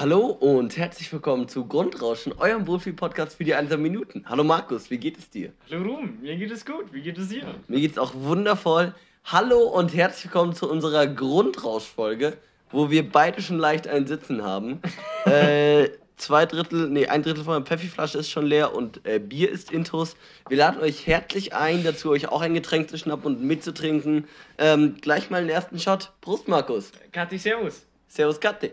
Hallo und herzlich willkommen zu Grundrauschen, eurem Profi-Podcast für die 1 Minuten. Hallo Markus, wie geht es dir? Hallo Ruhm, mir geht es gut. Wie geht es dir? Mir geht es auch wundervoll. Hallo und herzlich willkommen zu unserer Grundrausch-Folge, wo wir beide schon leicht ein Sitzen haben. äh, zwei Drittel, nee, ein Drittel von der Pfeffi-Flasche ist schon leer und äh, Bier ist intus. Wir laden euch herzlich ein, dazu euch auch ein Getränk zu schnappen und mitzutrinken. Ähm, gleich mal den ersten Shot. Prost, Markus. Kathi, servus. Servus, Katte.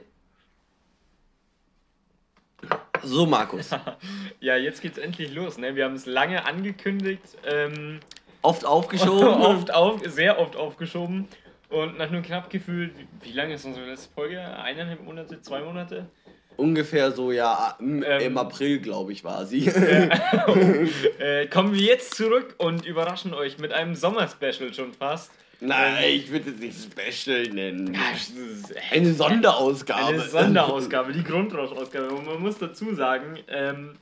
So, Markus. ja, jetzt geht's endlich los. Ne? Wir haben es lange angekündigt. Ähm, oft aufgeschoben. oft auf, sehr oft aufgeschoben. Und nach nur knapp gefühlt, wie, wie lange ist unsere letzte Folge? Eineinhalb Monate, zwei Monate? Ungefähr so, ja, im, ähm, im April, glaube ich, war sie. äh, kommen wir jetzt zurück und überraschen euch mit einem Sommerspecial schon fast. Nein, ähm, ich würde es nicht Special nennen. Eine Sonderausgabe. Eine Sonderausgabe, die Grundrausch-Ausgabe. Und man muss dazu sagen, ähm,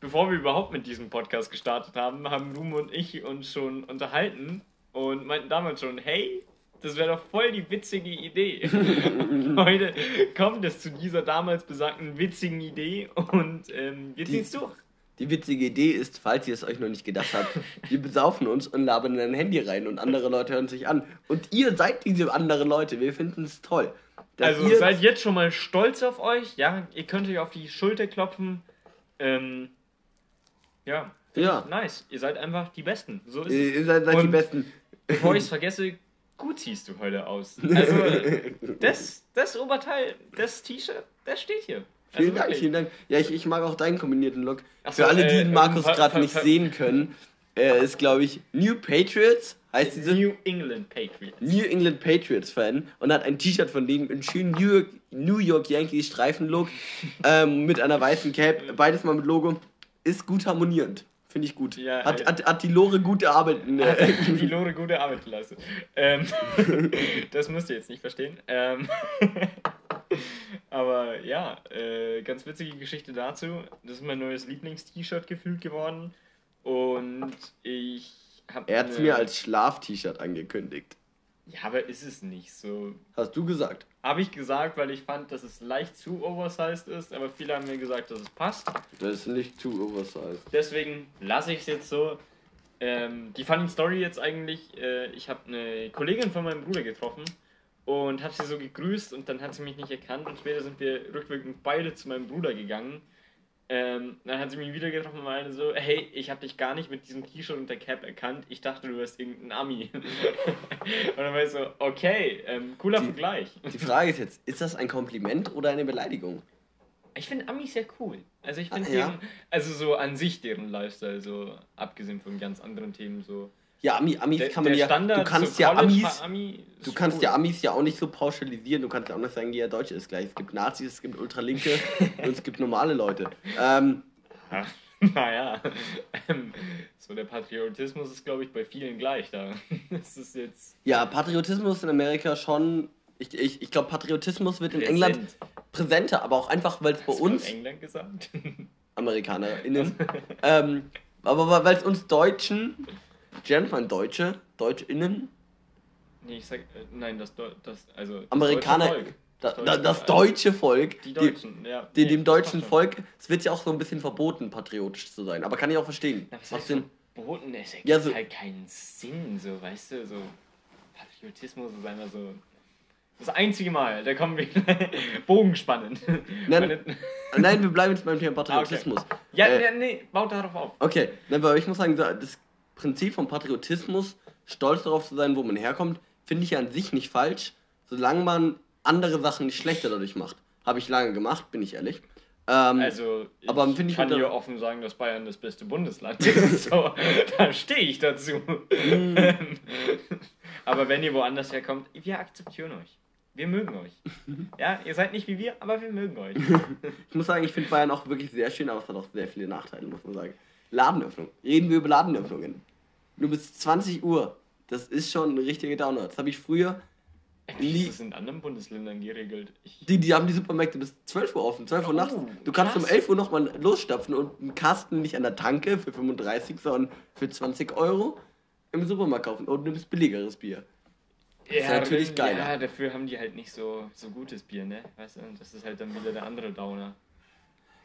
bevor wir überhaupt mit diesem Podcast gestartet haben, haben Ruhm und ich uns schon unterhalten und meinten damals schon, hey, das wäre doch voll die witzige Idee. Heute kommt es zu dieser damals besagten witzigen Idee und ähm, wir ziehen es durch. Die witzige Idee ist, falls ihr es euch noch nicht gedacht habt, wir besaufen uns und labern in ein Handy rein und andere Leute hören sich an. Und ihr seid diese anderen Leute. Wir finden es toll. Also seid jetzt schon mal stolz auf euch. Ja, ihr könnt euch auf die Schulter klopfen. Ähm, ja. Ja. Nice. Ihr seid einfach die Besten. So ist ihr, ihr seid, seid die Besten. Bevor ich es vergesse, gut siehst du heute aus. Also, das, das Oberteil, das T-Shirt, das steht hier. Also vielen Dank, vielen Dank. Ja, ich, ich mag auch deinen kombinierten Look. So, Für alle, die äh, Markus äh, gerade nicht sehen können, er ist, glaube ich, New Patriots, heißt diese? New England Patriots. New England Patriots Fan und hat ein T-Shirt von denen, einen schönen New York, New York Yankees Streifenlook ähm, mit einer weißen Cap, beides mal mit Logo. Ist gut harmonierend. Finde ich gut. Ja, hat, hat, hat die Lore gute Arbeit. Hat die Lore gute Arbeit geleistet. Ähm, das müsst ihr jetzt nicht verstehen. Ähm, aber ja, äh, ganz witzige Geschichte dazu. Das ist mein neues Lieblings-T-Shirt gefühlt geworden. Und ich habe. Er hat es mir als Schlaf-T-Shirt angekündigt. Ja, aber ist es nicht so. Hast du gesagt? Habe ich gesagt, weil ich fand, dass es leicht zu oversized ist, aber viele haben mir gesagt, dass es passt. Das ist nicht zu oversized. Deswegen lasse ich es jetzt so. Ähm, die funny Story jetzt eigentlich, äh, ich habe eine Kollegin von meinem Bruder getroffen und habe sie so gegrüßt und dann hat sie mich nicht erkannt und später sind wir rückwirkend beide zu meinem Bruder gegangen ähm, dann hat sie mich wieder getroffen und meinte so, hey, ich habe dich gar nicht mit diesem T-Shirt und der Cap erkannt. Ich dachte, du wärst irgendein Ami. und dann war ich so, okay, ähm, cooler die, Vergleich. Die Frage ist jetzt, ist das ein Kompliment oder eine Beleidigung? Ich finde Amis sehr cool. Also ich finde ah, ja. also so an sich deren Lifestyle, so abgesehen von ganz anderen Themen, so ja, Ami, Amis der, kann man ja. Standard du kannst ja Amis. Ami du kannst cool. ja Amis ja auch nicht so pauschalisieren. Du kannst ja auch nicht sagen, jeder Deutsche ist gleich. Es gibt Nazis, es gibt Ultralinke und es gibt normale Leute. Ähm, Ach, naja. Ähm, so der Patriotismus ist, glaube ich, bei vielen gleich. Da ist es jetzt. Ja, Patriotismus in Amerika schon. Ich, ich, ich glaube, Patriotismus wird in Präsent. England präsenter, aber auch einfach, weil es bei uns. In England gesagt? AmerikanerInnen. ähm, aber weil es uns Deutschen Gendert man Deutsche? DeutschInnen? Nee, ich sag, äh, nein, das, das also das Amerikaner, deutsche Volk. Das, deutsche, das deutsche Volk, die Deutschen, die, ja. Die, nee, dem deutschen Volk, es wird ja auch so ein bisschen verboten, patriotisch zu sein. Aber kann ich auch verstehen. Das heißt verboten, es ergibt ja, so, halt keinen Sinn, so, weißt du, so Patriotismus ist einfach so das einzige Mal, da kommen wir bogenspannend. Nein, nein, wir bleiben jetzt beim Thema Patriotismus. Ah, okay. Ja, äh, nee, nee, baut darauf auf. Okay, nein, aber ich muss sagen, das Prinzip von Patriotismus, stolz darauf zu sein, wo man herkommt, finde ich ja an sich nicht falsch, solange man andere Sachen nicht schlechter dadurch macht. Habe ich lange gemacht, bin ich ehrlich. Ähm, also, ich aber ich kann hier offen sagen, dass Bayern das beste Bundesland ist. so, da stehe ich dazu. Mm. aber wenn ihr woanders herkommt, wir akzeptieren euch. Wir mögen euch. Ja, ihr seid nicht wie wir, aber wir mögen euch. ich muss sagen, ich finde Bayern auch wirklich sehr schön, aber es hat auch sehr viele Nachteile, muss man sagen. Ladenöffnung. Reden wir über Ladenöffnungen nur bis 20 Uhr. Das ist schon ein richtiger Downer. Das habe ich früher. Ist das in anderen Bundesländern geregelt? Ich die, die haben die Supermärkte bis 12 Uhr offen, 12 Uhr oh, nachts. Du kannst krass. um 11 Uhr nochmal losstapfen und einen Kasten nicht an der Tanke für 35, sondern für 20 Euro im Supermarkt kaufen und nimmst billigeres Bier. ist natürlich geiler. Ja, dafür haben die halt nicht so, so gutes Bier, ne? Weißt du, das ist halt dann wieder der andere Downer.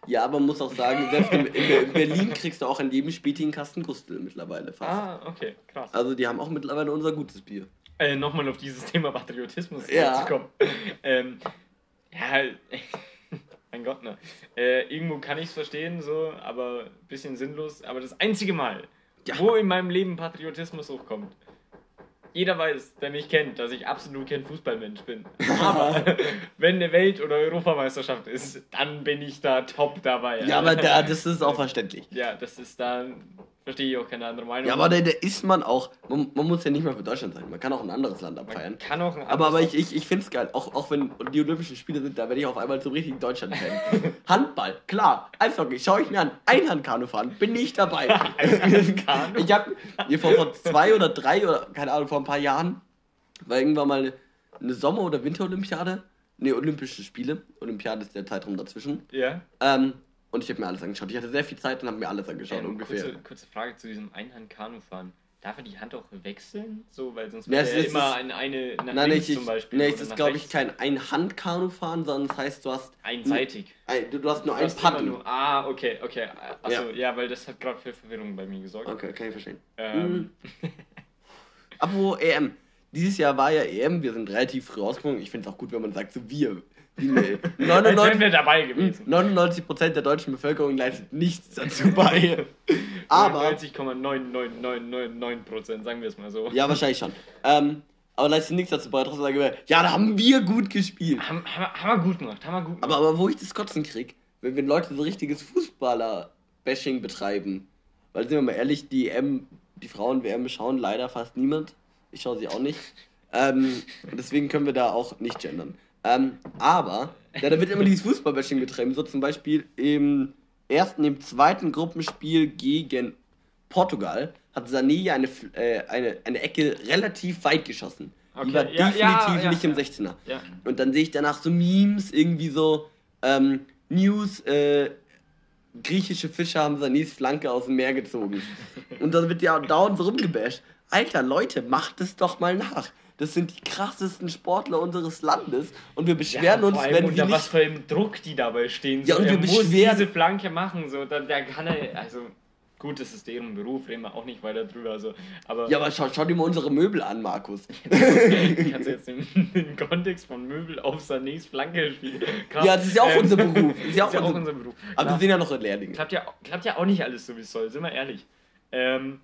Ja, aber man muss auch sagen, selbst in, in Berlin kriegst du auch an jedem Späti einen Kasten Gustel mittlerweile fast. Ah, okay, krass. Also die haben auch mittlerweile unser gutes Bier. Äh, Nochmal auf dieses Thema Patriotismus Ja. zu kommen. Ähm, ja, mein Gott, ne. Äh, irgendwo kann ich es verstehen, so, aber ein bisschen sinnlos. Aber das einzige Mal, Ja. wo in meinem Leben Patriotismus hochkommt, jeder weiß, der mich kennt, dass ich absolut kein Fußballmensch bin. Aber wenn eine Welt- oder Europameisterschaft ist, dann bin ich da top dabei. Ja, aber da, das ist auch verständlich. Ja, das ist da, verstehe ich auch keine andere Meinung. Ja, aber da, da ist man auch, man, man muss ja nicht mal für Deutschland sein, man kann auch ein anderes Land Man abfeiern. kann auch ein Aber, aber ich, ich, ich finde es geil, auch, auch wenn die Olympischen Spiele sind, da werde ich auf einmal zum richtigen Deutschland-Fan. Handball, klar, Eishockey, schaue ich mir an. Einhandkanu fahren, bin ich dabei. Ich habe vor, vor zwei oder drei oder keine Ahnung, vor ein paar Jahren war irgendwann mal eine, Sommer- oder Winterolympiade. Ne, Olympische Spiele. Olympiade ist der Zeitraum dazwischen. Ja. Ähm, und ich habe mir alles angeschaut. Ich hatte sehr viel Zeit und habe mir alles angeschaut, Ähm, ungefähr. Kurze, kurze Frage zu diesem Einhand-Kanu-Fahren. Darf er die Hand auch wechseln? So, weil sonst Ja, es er ist- immer in eine nach Nein, links ich, zum Beispiel. oder es ist glaube ich kein Ein-Hand-Kanu fahren, sondern das heißt, du hast einseitig. ein, du, du hast nur Du ein hast immer Patten. Nur, ah, okay, okay. Achso, Ja. ja. weil das hat gerade für Verwirrung bei mir gesorgt. Okay, kann ich verstehen. Ähm, Apropos EM. Dieses Jahr war ja EM, wir sind relativ früh rausgekommen. Ich finde es auch gut, wenn man sagt, so wir. Wären 99, wir dabei gewesen. 99% der deutschen Bevölkerung leistet nichts dazu bei. Aber, 99,99999 sagen wir es mal so. ja, wahrscheinlich schon. Ähm, aber leistet nichts dazu bei. Trotzdem sagen wir, ja, da haben wir gut gespielt. Haben, haben, haben wir gut gemacht, haben wir gut gemacht. Aber, aber wo ich das Kotzen krieg, wenn, wenn Leute so richtiges Fußballer-Bashing betreiben, weil sind wir mal ehrlich, die EM, die Frauen-WM schauen leider fast niemand. Ich schaue sie auch nicht. Ähm, und deswegen können wir da auch nicht gendern. Ähm, aber, ja, da wird immer dieses Fußball-Bashing betrieben. So zum Beispiel im ersten, im zweiten Gruppenspiel gegen Portugal hat Sané eine, äh, eine, eine Ecke relativ weit geschossen. Die Okay, war ja, definitiv ja, nicht im ja. 16er. ja. Und dann sehe ich danach so Memes, irgendwie so ähm, News, äh, griechische Fischer haben Sanis Flanke aus dem Meer gezogen. Und dann wird ja dauernd so rumgebasht. Alter, Leute, macht es doch mal nach. Das sind die krassesten Sportler unseres Landes und wir beschweren Ja, uns, allem wenn unter wir was für einem Druck die dabei stehen. Ja, So, und wir muss beschweren- diese Flanke machen. So, da, da kann er, also gut, das ist deren Beruf, reden wir auch nicht weiter drüber. Also, aber Ja, aber schau, schau dir mal unsere Möbel an, Markus. kannst du jetzt im, im Kontext von Möbel auf Sanés Flanke spielen. Krass. Ja, das ist ja auch Ähm, unser Beruf. Das ist ja auch unser Beruf. Aber wir Klar. sind ja noch Lehrlinge. klappt, ja, klappt ja auch nicht alles so, wie es soll, sind wir ehrlich. Ähm,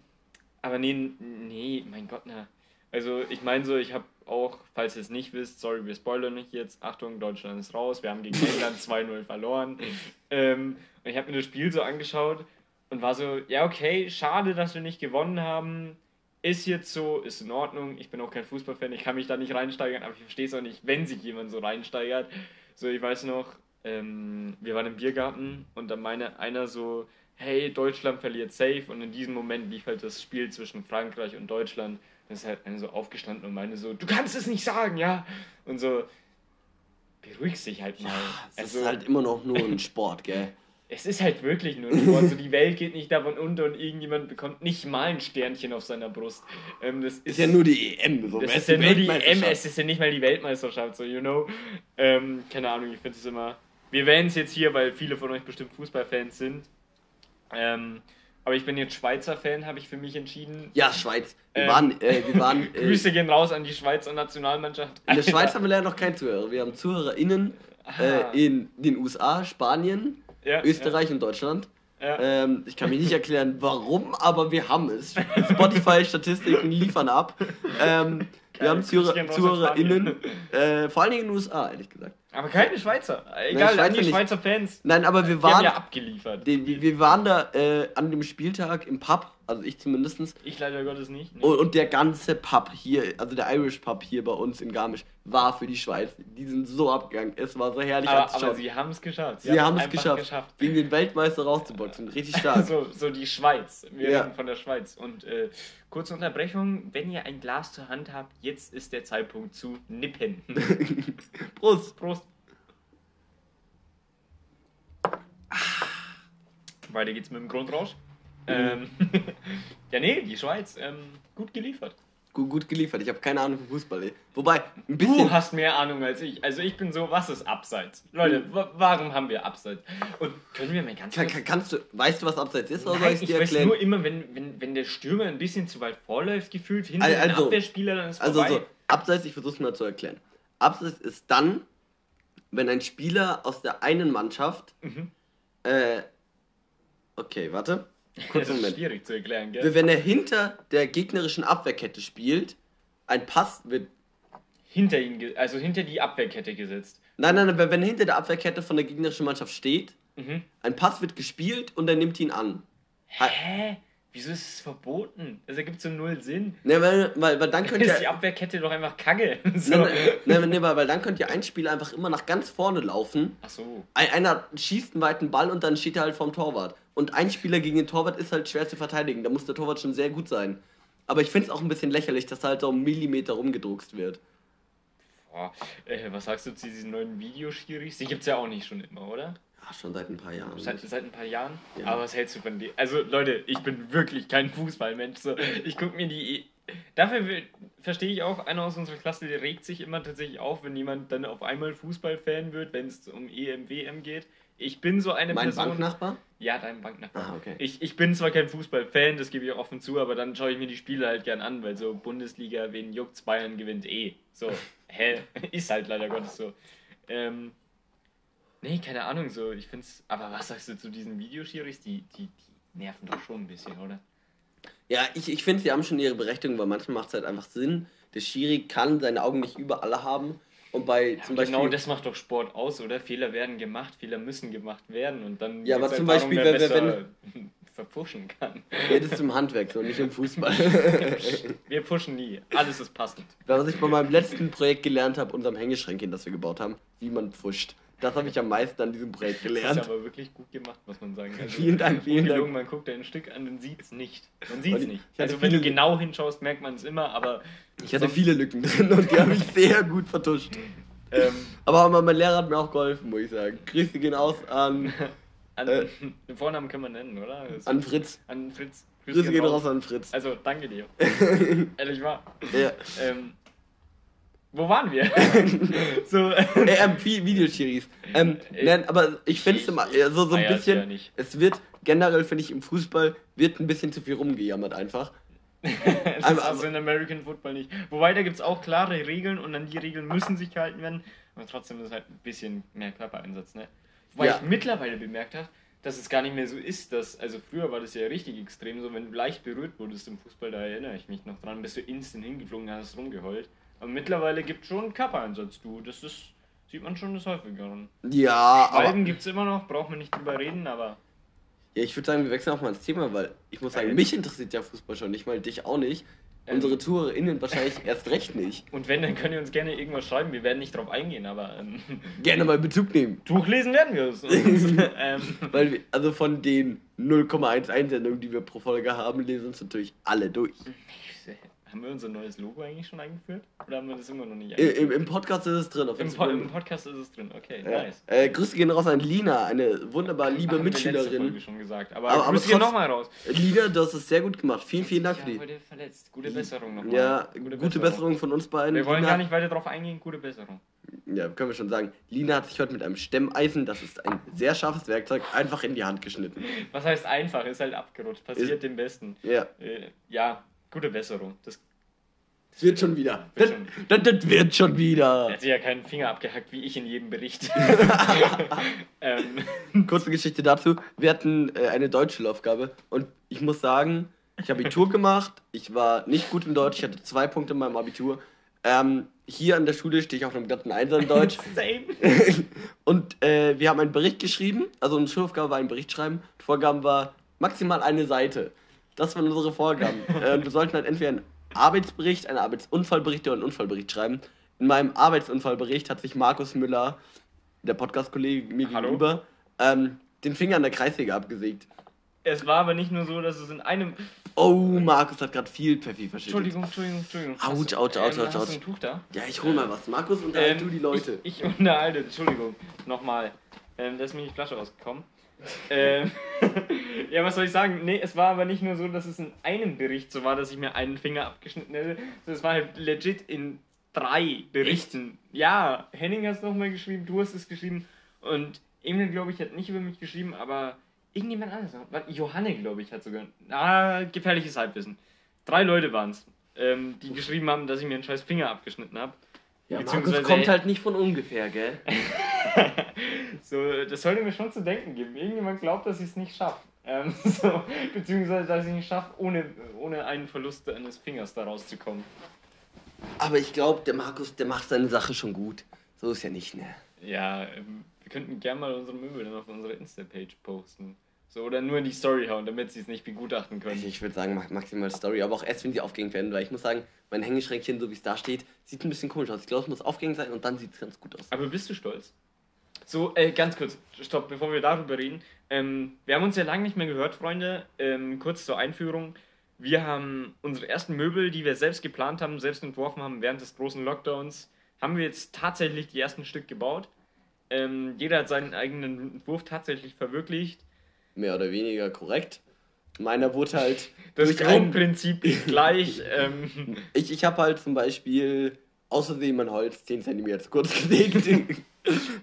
aber nee, nee, mein Gott, na. Also ich meine so, ich habe auch, falls ihr es nicht wisst, sorry, wir spoilern nicht jetzt, Achtung, Deutschland ist raus, wir haben gegen England 2-0 verloren. Ähm, und ich habe mir das Spiel so angeschaut und war so, ja okay, schade, dass wir nicht gewonnen haben. Ist jetzt so, ist in Ordnung. Ich bin auch kein Fußballfan, ich kann mich da nicht reinsteigern, aber ich verstehe es auch nicht, wenn sich jemand so reinsteigert. So, ich weiß noch, ähm, wir waren im Biergarten und dann meine einer so, hey, Deutschland verliert safe und in diesem Moment lief halt das Spiel zwischen Frankreich und Deutschland. Dann ist halt einer so aufgestanden und meine so, du kannst es nicht sagen, ja? Und so, beruhig dich halt mal. Es also, ist halt immer noch nur ein Sport, gell? es ist halt wirklich nur ein Sport. So, die Welt geht nicht davon unter und irgendjemand bekommt nicht mal ein Sternchen auf seiner Brust. Ähm, das ist, Ist ja nur die EM. So, das ist ja nur die Weltmeisterschaft? M, es ist ja nicht mal die Weltmeisterschaft, so, you know. Ähm, keine Ahnung, ich finde es immer. Wir wählen es jetzt hier, weil viele von euch bestimmt Fußballfans sind. Ähm, aber ich bin jetzt Schweizer Fan, habe ich für mich entschieden. Ja, Schweiz. Wir Ähm, waren, äh, wir waren äh, Grüße gehen raus an die Schweizer Nationalmannschaft. in der Schweiz haben wir leider noch keinen Zuhörer. Wir haben ZuhörerInnen Ah. äh, in den USA, Spanien, Ja, Österreich und Deutschland. Ja, ja. Ähm, ich kann mich nicht erklären, warum, aber wir haben es. Spotify-Statistiken liefern ab. Ähm, wir haben Zuhörer, raus an ZuhörerInnen, äh, vor allen Dingen in den USA, ehrlich gesagt. Aber keine Schweizer. Egal, Schweizer die nicht. Schweizer Fans. Nein, aber wir Die haben waren, ja abgeliefert. wir wir waren da äh, an dem Spieltag im Pub, also ich zumindestens Ich leider Gottes nicht. ne? Und, und der ganze Pub hier, also der Irish Pub hier bei uns in Garmisch, war für die Schweiz. Die sind so abgegangen. Es war so herrlich aber, aber sie haben es geschafft. Sie haben es einfach geschafft, gegen den Weltmeister rauszuboxen. Richtig stark. So, so die Schweiz. Wir Ja. reden von der Schweiz. Und äh, kurze Unterbrechung, wenn ihr ein Glas zur Hand habt, jetzt ist der Zeitpunkt zu nippen. Prost. Prost. Weiter geht's mit dem Grundrausch. Ähm, ja, nee, die Schweiz, ähm, gut geliefert. gut, gut geliefert. Ich habe keine Ahnung von Fußball. Ey. Wobei, ein bisschen. Du hast mehr Ahnung als ich. Also ich bin so, was ist Abseits? Leute, wa- warum haben wir Abseits? Und können wir mal ganz Kann, kurz... kann, kannst du, weißt du, was Abseits ist, oder soll Nein, ich ich dir weiß erklären? nur immer, wenn, wenn, wenn der Stürmer ein bisschen zu weit vorläuft, gefühlt hinter Al- den also- Abwehrspieler, dann ist Also vorbei. so, Abseits, ich versuch's mal zu erklären. Abseits ist dann, wenn ein Spieler aus der einen Mannschaft, Mhm. äh, okay, warte, kurzen ist Moment. schwierig zu erklären, gell? Wenn er hinter der gegnerischen Abwehrkette spielt, ein Pass wird, Hinter ihn, also hinter die Abwehrkette gesetzt. nein, nein, nein, wenn er hinter der Abwehrkette von der gegnerischen Mannschaft steht, Mhm. ein Pass wird gespielt und er nimmt ihn an. Hä? Wieso ist es verboten? Das ergibt so null Sinn. Ne, weil, weil, weil dann könnt ist ihr... die Abwehrkette doch einfach kacke. So. Ne, ne, ne, ne, weil weil dann könnt ihr ein Spieler einfach immer nach ganz vorne laufen Ach so. Ein, einer schießt einen weiten Ball und dann steht er halt vorm Torwart. Und ein Spieler gegen den Torwart ist halt schwer zu verteidigen. Da muss der Torwart schon sehr gut sein. Aber ich finde es auch ein bisschen lächerlich, dass da halt so ein Millimeter rumgedruckst wird. Boah, äh, was sagst du zu diesen neuen Videoschiris? Die gibt's ja auch nicht schon immer, oder? Ja, schon seit ein paar Jahren. Seit, seit ein paar Jahren? Ja. Aber was hältst du von denen? Also, Leute, ich bin wirklich kein Fußballmensch. So. Ich gucke mir die. Dafür will- verstehe ich auch, einer aus unserer Klasse, der regt sich immer tatsächlich auf, wenn jemand dann auf einmal Fußballfan wird, wenn es um EM, WM geht. Ich bin so eine mein Person. Banknachbar? Ja, dein Banknachbar. Ah, okay. Ich, ich bin zwar kein Fußballfan, das gebe ich auch offen zu, aber dann schaue ich mir die Spiele halt gern an, weil so Bundesliga, wen juckt's, Bayern gewinnt eh. So, hä? Ist halt leider Gottes so. Ähm, nee, keine Ahnung, so, ich find's, aber was sagst du zu diesen Videoschiris? Die, die, die nerven doch schon ein bisschen, oder? Ja, ich, ich finde, sie haben schon ihre Berechtigung, weil manchmal macht es halt einfach Sinn. Der Schiri kann seine Augen nicht überall haben. Und bei Ja, zum Beispiel. genau das macht doch Sport aus, oder? Fehler werden gemacht, Fehler müssen gemacht werden und dann Ja, aber geht's zum halt Beispiel, wer wenn- besser verpfuschen kann. Ja, das ist im Handwerk so, nicht im Fußball. Wir pushen nie, alles ist passend. Was ich bei meinem letzten Projekt gelernt habe, unserem Hängeschränkchen, das wir gebaut haben, wie man pfuscht. Das habe ich am meisten an diesem Projekt Das ist gelernt. aber wirklich gut gemacht, muss man sagen. Also, Vielen Dank, vielen Dank. Man guckt ein Stück an und sieht es nicht. Man sieht es ich- nicht. Also wenn du genau hinschaust, merkt man es immer, aber Ich hatte viele Lücken drin und die habe ich sehr gut vertuscht. ähm, Aber mein Lehrer hat mir auch geholfen, muss ich sagen. Grüße gehen aus an, an, Äh. den Vornamen können wir nennen, oder? Also, an Fritz. an Fritz. Grüße gehen raus an Fritz. Also danke dir. Ehrlich wahr. Ja. Ähm, wo waren wir? so, Äh, ähm, Vi- Videoschiris. Ähm, Äh, nein, aber ich finde es immer äh, so, so ein ja bisschen. nicht. Es wird generell, finde ich, im Fußball wird ein bisschen zu viel rumgejammert einfach. das Aber- ist also in American Football nicht. Wobei da gibt es auch klare Regeln und an die Regeln müssen sich gehalten werden. Aber trotzdem ist halt ein bisschen mehr Körpereinsatz, ne? Wobei Ja. ich mittlerweile bemerkt habe, dass es gar nicht mehr so ist, dass, also früher war das ja richtig extrem, so wenn du leicht berührt wurdest im Fußball, da erinnere ich mich noch dran, bist du instant hingeflogen, hast rumgeheult. Aber mittlerweile gibt es schon Körpereinsatz, du. Das ist, sieht man schon des Häufigeren. Ja, aber Schwalben gibt es immer noch, braucht man nicht drüber reden, aber ja, ich würde sagen, wir wechseln auch mal ins Thema, weil ich muss sagen, Äh. mich interessiert ja Fußball schon nicht mal, dich auch nicht. Ähm. Unsere ZuhörerInnen wahrscheinlich erst recht nicht. und wenn, dann könnt ihr uns gerne irgendwas schreiben, wir werden nicht drauf eingehen, aber ähm, Gerne mal Bezug nehmen. durchlesen werden wir es. Ähm, Weil wir, also von den 0,1 Einsendungen, die wir pro Folge haben, lesen uns natürlich alle durch. Haben wir unser neues Logo eigentlich schon eingeführt? Oder haben wir das immer noch nicht Im, eingeführt? Im Podcast ist es drin, auf Im, po Instagram. Im Podcast ist es drin, okay, Ja. nice. Äh, Grüße gehen raus an Lina, eine wunderbar liebe Haben wir letzte Mitschülerin. Folge schon gesagt. Aber, Aber- aber Grüße gehen nochmal raus. Lina, du hast es sehr gut gemacht. Vielen, vielen Dank Ich für die. heute verletzt. Gute Besserung nochmal. Ja, gute, Besserung von uns beiden. Wir wollen Lina, gar nicht weiter drauf eingehen, gute Besserung. Ja, können wir schon sagen. Lina hat sich heute mit einem Stemmeisen, das ist ein sehr scharfes Werkzeug, einfach in die Hand geschnitten. Was heißt einfach? Ist halt abgerutscht. Passiert Ist- dem Besten. Ja, Äh, ja, gute Besserung. Das es wird schon wieder. Wird Das, schon. das, das wird schon er wieder. hat sich ja keinen Finger abgehackt, wie ich in jedem Bericht. ähm, Kurze Geschichte dazu. Wir hatten äh, eine Deutschschulaufgabe und ich muss sagen, ich habe Abitur gemacht. Ich war nicht gut in Deutsch. Ich hatte zwei Punkte in meinem Abitur. Ähm, hier an der Schule stehe ich auf einem glatten Einser in Deutsch. same. und äh, wir haben einen Bericht geschrieben. Also unsere Schulaufgabe war ein Bericht schreiben. Die Vorgaben war maximal eine Seite. Das waren unsere Vorgaben. äh, wir sollten halt entweder einen Arbeitsbericht, einen Arbeitsunfallbericht oder einen Unfallbericht schreiben. In meinem Arbeitsunfallbericht hat sich Markus Müller, der Podcast-Kollege mir Hallo? gegenüber, ähm, den Finger an der Kreissäge abgesägt. Es war aber nicht nur so, dass es in einem. Oh, Markus hat gerade viel Pfeffi verschüttet. Entschuldigung, Entschuldigung, Entschuldigung. Autsch, autsch, autsch, ähm, autsch, Hast du ein Tuch da? Ja, ich hol mal was. Markus, unterhalt Ähm, du die Leute. Ich, ich unterhalte, Entschuldigung, nochmal. Ähm, da ist mir die Flasche rausgekommen. Ähm, ja, was soll ich sagen? Nee, es war aber nicht nur so, dass es in einem Bericht so war, dass ich mir einen Finger abgeschnitten hätte. Es war halt legit in drei Berichten. Echt? Ja, Henning hat es nochmal geschrieben, du hast es geschrieben und Emil, glaube ich, hat nicht über mich geschrieben, aber irgendjemand anderes. Johanne, glaube ich, hat sogar. Ah, gefährliches Halbwissen. Drei Leute waren es, ähm, die geschrieben haben, dass ich mir einen scheiß Finger abgeschnitten habe. Ja, Markus kommt halt nicht von ungefähr, gell? so, das sollte mir schon zu denken geben. Irgendjemand glaubt, dass ich es nicht schaffe. Ähm, so, beziehungsweise, dass ich es nicht schaffe, ohne, ohne einen Verlust eines Fingers da rauszukommen. Aber ich glaube, der Markus, der macht seine Sache schon gut. So ist ja nicht, ne? Ja, ähm, wir könnten gerne mal unsere Möbel dann auf unsere Insta-Page posten. So, oder nur in die Story hauen, damit sie es nicht begutachten können. Ich würde sagen, maximal Story, aber auch erst, wenn sie aufgehängt werden, weil ich muss sagen, mein Hängeschränkchen, so wie es da steht, sieht ein bisschen komisch aus. Ich glaube, es muss aufgehängt sein und dann sieht es ganz gut aus. Aber bist du stolz? So, äh, ganz kurz, stopp, bevor wir darüber reden. Ähm, wir haben uns ja lange nicht mehr gehört, Freunde. Ähm, kurz zur Einführung. Wir haben unsere ersten Möbel, die wir selbst geplant haben, selbst entworfen haben während des großen Lockdowns, haben wir jetzt tatsächlich die ersten Stück gebaut. Ähm, jeder hat seinen eigenen Entwurf tatsächlich verwirklicht mehr oder weniger korrekt. Meiner wurde halt. Das Grundprinzip ist gleich. Ähm. Ich, ich habe halt zum Beispiel außerdem mein Holz 10 cm zu kurz gelegt.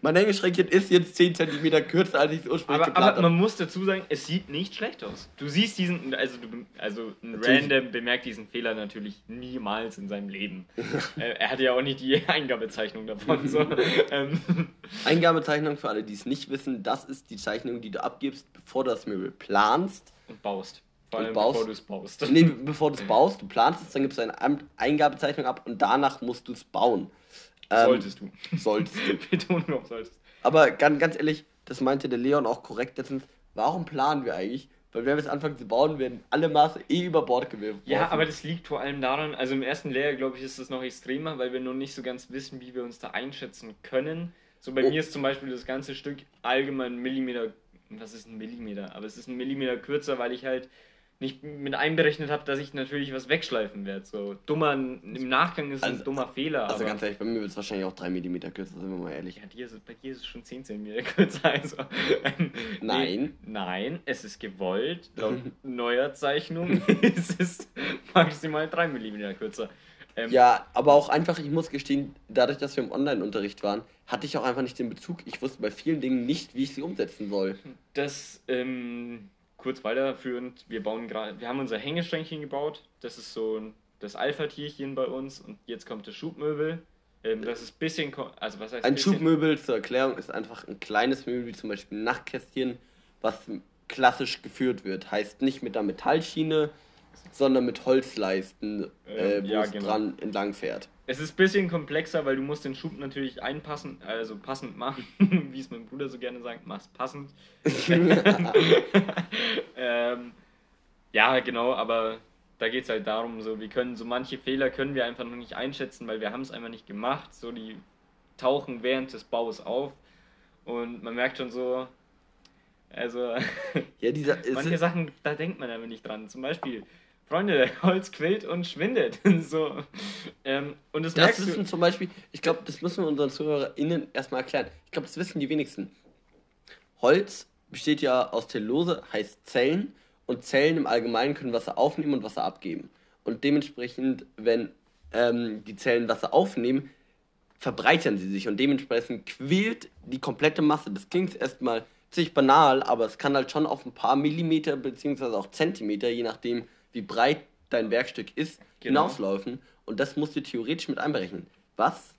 mein Hängeschränkchen ist jetzt 10 cm kürzer, als ich es ursprünglich aber, geplant Aber man muss dazu sagen, es sieht nicht schlecht aus. Du siehst diesen, also, du, also ein natürlich. Random bemerkt diesen Fehler natürlich niemals in seinem Leben. äh, er hatte ja auch nicht die Eingabezeichnung davon. So. Ähm. Eingabezeichnung für alle, die es nicht wissen, das ist die Zeichnung, die du abgibst, bevor du das Möbel planst. Und baust. Vor allem baust, bevor du es baust. Nee, bevor du es baust, du planst es, dann gibst du eine Eingabezeichnung ab und danach musst du es bauen. Ähm, solltest du. Solltest du. Betonung auf solltest. Aber ganz, ganz ehrlich, das meinte der Leon auch korrekt letztens. Warum planen wir eigentlich? Weil wenn wir es anfangen zu bauen, werden alle Maße eh über Bord geworfen. Ja, aber das liegt vor allem daran, also im ersten Lehrjahr, glaube ich, ist das noch extremer, weil wir noch nicht so ganz wissen, wie wir uns da einschätzen können. So bei oh. mir ist zum Beispiel das ganze Stück allgemein Millimeter, was ist ein Millimeter? Aber es ist ein Millimeter kürzer, weil ich halt nicht mit einberechnet habe, dass ich natürlich was wegschleifen werde. So dummer im Nachgang ist also, ein dummer Fehler. Also ganz ehrlich, bei mir wird es wahrscheinlich auch 3 mm kürzer, sind wir mal ehrlich. Ja, dir ist, bei dir ist es schon 10 cm kürzer. Also, nein. Nee, nein, es ist gewollt. Laut neuer Zeichnung ist es maximal 3 mm kürzer. Ähm, ja, aber auch einfach, ich muss gestehen, dadurch, dass wir im Online-Unterricht waren, hatte ich auch einfach nicht den Bezug. Ich wusste bei vielen Dingen nicht, wie ich sie umsetzen soll. Das, ähm, kurz weiterführend, wir bauen gerade, wir haben unser Hängeschränkchen gebaut. Das ist so das Alpha-Tierchen bei uns und jetzt kommt das Schubmöbel. Ähm, das ist ein bisschen, also was heißt Ein bisschen? Schubmöbel zur Erklärung ist einfach ein kleines Möbel, wie zum Beispiel ein Nachtkästchen, was klassisch geführt wird. Heißt nicht mit der Metallschiene, sondern mit Holzleisten, äh, ähm, wo ja, es genau. dran entlang fährt. Es ist ein bisschen komplexer, weil du musst den Schub natürlich einpassen, also passend machen, wie es mein Bruder so gerne sagt, mach's passend. ähm, ja, genau, aber da geht es halt darum, so wir können so manche Fehler können wir einfach noch nicht einschätzen, weil wir haben es einfach nicht gemacht. So die tauchen während des Baus auf und man merkt schon so, also ja, dieser, manche Sachen, da denkt man aber nicht dran. Zum Beispiel Freunde, Holz quillt und schwindet. so. Ähm, und das, das wissen zum Beispiel, ich glaube, das müssen wir unseren ZuhörerInnen erstmal erklären. Ich glaube, das wissen die wenigsten. Holz besteht ja aus Zellulose, heißt Zellen. Und Zellen im Allgemeinen können Wasser aufnehmen und Wasser abgeben. Und dementsprechend, wenn ähm, die Zellen Wasser aufnehmen, verbreitern sie sich. Und dementsprechend quillt die komplette Masse. Das klingt erstmal ziemlich banal, aber es kann halt schon auf ein paar Millimeter beziehungsweise auch Zentimeter, je nachdem, wie breit dein Werkstück ist, genau. hinauslaufen. Und das musst du theoretisch mit einberechnen. Was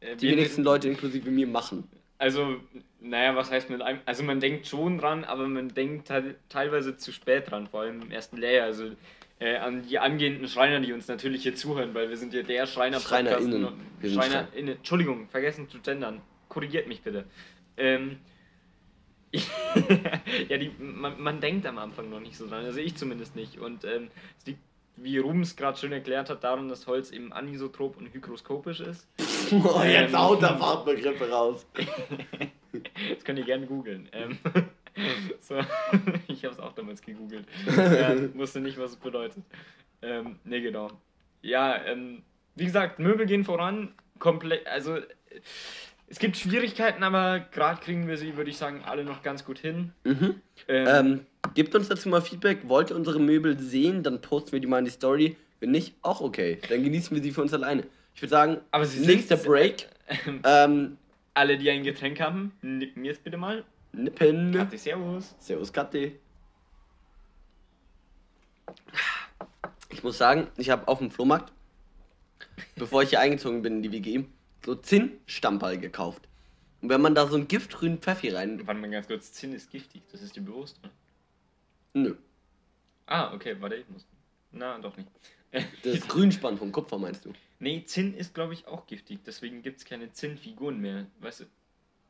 äh, die wenigsten Leute inklusive mir machen. Also, naja, was heißt mit einem? Also man denkt schon dran, aber man denkt halt teilweise zu spät dran, vor allem im ersten Layer. Also äh, an die angehenden Schreiner, die uns natürlich hier zuhören, weil wir sind ja der Schreiner SchreinerInnen. SchreinerInnen. Entschuldigung, vergessen zu gendern. Korrigiert mich bitte. Ähm, ja, die, man, man, denkt am Anfang noch nicht so dran, also ich zumindest nicht. Und ähm, es liegt, wie Rubens gerade schön erklärt hat, daran, dass Holz eben anisotrop und hygroskopisch ist. Oh, jetzt ähm, haut der Fachbegriffe raus. das könnt ihr gerne googeln. Ähm, so, ich habe es auch damals gegoogelt. Ähm, wusste nicht, was es bedeutet. Ähm, ne, genau. Ja, ähm, wie gesagt, Möbel gehen voran. Komplett, also Es gibt Schwierigkeiten, aber gerade kriegen wir sie, würde ich sagen, alle noch ganz gut hin. Mhm. Ähm, Ähm, gebt uns dazu mal Feedback. Wollt ihr unsere Möbel sehen, dann posten wir die mal in die Story. Wenn nicht, auch okay. Dann genießen wir sie für uns alleine. Ich würde sagen, aber sie nächster sind, Break. Ähm, Ähm, alle, die ein Getränk haben, mir jetzt bitte mal. Nippen. Kathi, servus. Servus, Katte. Ich muss sagen, ich habe auf dem Flohmarkt, bevor ich hier eingezogen bin in die WG, so Zinn-Stammball gekauft. Und wenn man da so einen giftgrünen Pfeffi rein. Warte mal ganz kurz, Zinn ist giftig, das ist dir bewusst, ne? Nö. Ah, okay, warte, ich muss. Na, doch nicht. Das Grünspann vom Kupfer meinst du? nee, Zinn ist, glaube ich, auch giftig, deswegen gibt es keine Zinnfiguren mehr. Weißt du?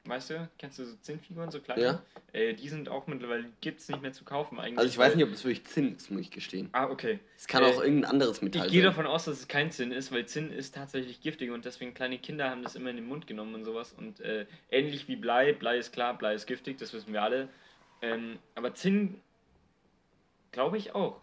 Weißt du, kennst du so Zinnfiguren, so kleine? Ja. Äh, die sind auch mittlerweile, gibt es nicht mehr zu kaufen eigentlich. Also ich weiß nicht, ob es wirklich Zinn ist, muss ich gestehen. Ah, okay. Es kann Äh, auch irgendein anderes Metall Ich gehe sein. davon aus, dass es kein Zinn ist, weil Zinn ist tatsächlich giftig und deswegen kleine Kinder haben das immer in den Mund genommen und sowas. Und äh, ähnlich wie Blei, Blei ist klar, Blei ist giftig, das wissen wir alle. Ähm, aber Zinn glaube ich auch.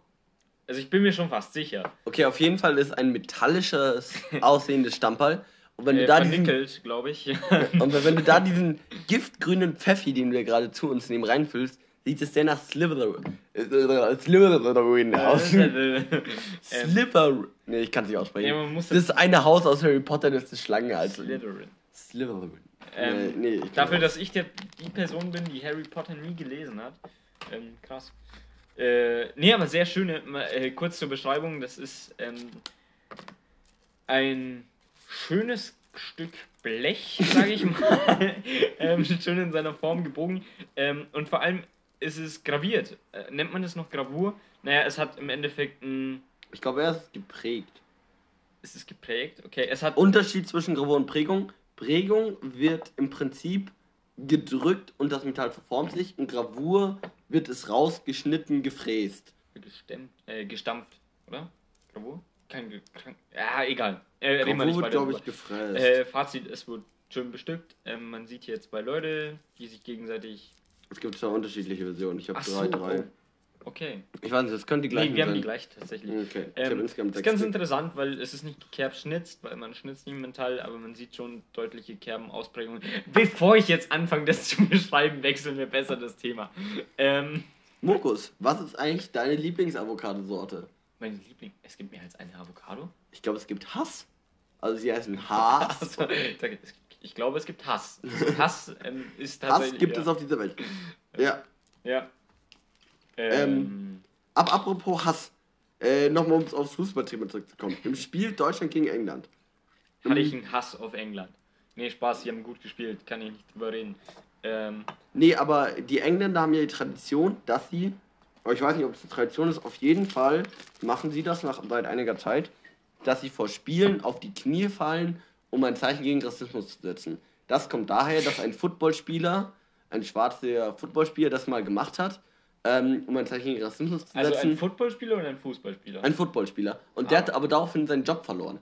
Also ich bin mir schon fast sicher. Okay, auf jeden Fall ist ein metallisches aussehendes Stammball. Und wenn du Äh, da diesen glaube ich. Und wenn du da diesen giftgrünen Pfeffi, den wir gerade zu uns nehmen, reinfüllst, sieht es sehr nach Slytherin. äh, Slytherin aus. ähm, Slipper. Nee, ich kann es nicht aussprechen. Ja, das ist eine Haus aus Harry Potter, das ist Schlange. Also Slytherin. Slytherin. Ähm, nee, ich Dafür, dass ich der, die Person bin, die Harry Potter nie gelesen hat. Ähm, krass. Äh, nee, aber sehr schöne, mal, äh, kurz zur Beschreibung, das ist ähm, ein schönes Stück Blech, sage ich mal. ähm, schön in seiner Form gebogen. Ähm, und vor allem ist es graviert. Äh, nennt man das noch Gravur? Naja, es hat im Endeffekt ein. Ich glaube, er ist geprägt. Ist es geprägt? Okay, es hat. Unterschied zwischen Gravur und Prägung. Prägung wird im Prinzip gedrückt und das Metall verformt sich. Und Gravur wird es rausgeschnitten, gefräst. Gestemmt, äh, gestampft, oder? Gravur? Kein, Ge- Ja, egal. Äh, reden wir nicht weiter glaube ich, gefräst. Äh, Fazit, es wird schön bestückt. Ähm, man sieht hier zwei Leute, die sich gegenseitig. es gibt zwei unterschiedliche Versionen. Ich habe drei, so, drei. Okay. Ich weiß nicht, das könnte die Nee, gleichen wir haben sein. die gleich tatsächlich. Okay, ich Ähm, insgesamt ist ganz Stück. interessant, weil es ist nicht gekerbt schnitzt, weil man schnitzt nicht Metall, aber man sieht schon deutliche Kerbenausprägungen. Bevor ich jetzt anfange, das zu beschreiben, wechseln wir besser das Thema. Ähm, Mokus, was ist eigentlich deine Lieblingsavocadosorte? mein Liebling, es gibt mehr als eine Avocado. Ich glaube, es gibt Hass. Also sie heißen Hass. Also, ich glaube, es gibt Hass. Hass ähm, ist Hass tatsächlich. gibt ja. es auf dieser Welt. Ja. Ja. Ähm, Aber apropos Hass. Äh, Nochmal, um aufs Fußballthema zurückzukommen. Im Spiel Deutschland gegen England. hatte ich einen Hass auf England. Nee, Spaß, die haben gut gespielt, kann ich nicht drüber reden. Ähm, Nee, aber die Engländer haben ja die Tradition, dass sie, ich weiß nicht, ob es eine Tradition ist, auf jeden Fall machen sie das nach seit einiger Zeit, dass sie vor Spielen auf die Knie fallen, um ein Zeichen gegen Rassismus zu setzen. Das kommt daher, dass ein Footballspieler, ein schwarzer Footballspieler das mal gemacht hat, ähm, um ein Zeichen gegen Rassismus zu also setzen. ein Footballspieler oder ein Fußballspieler? Ein Footballspieler. Und der Ah. hat aber daraufhin seinen Job verloren.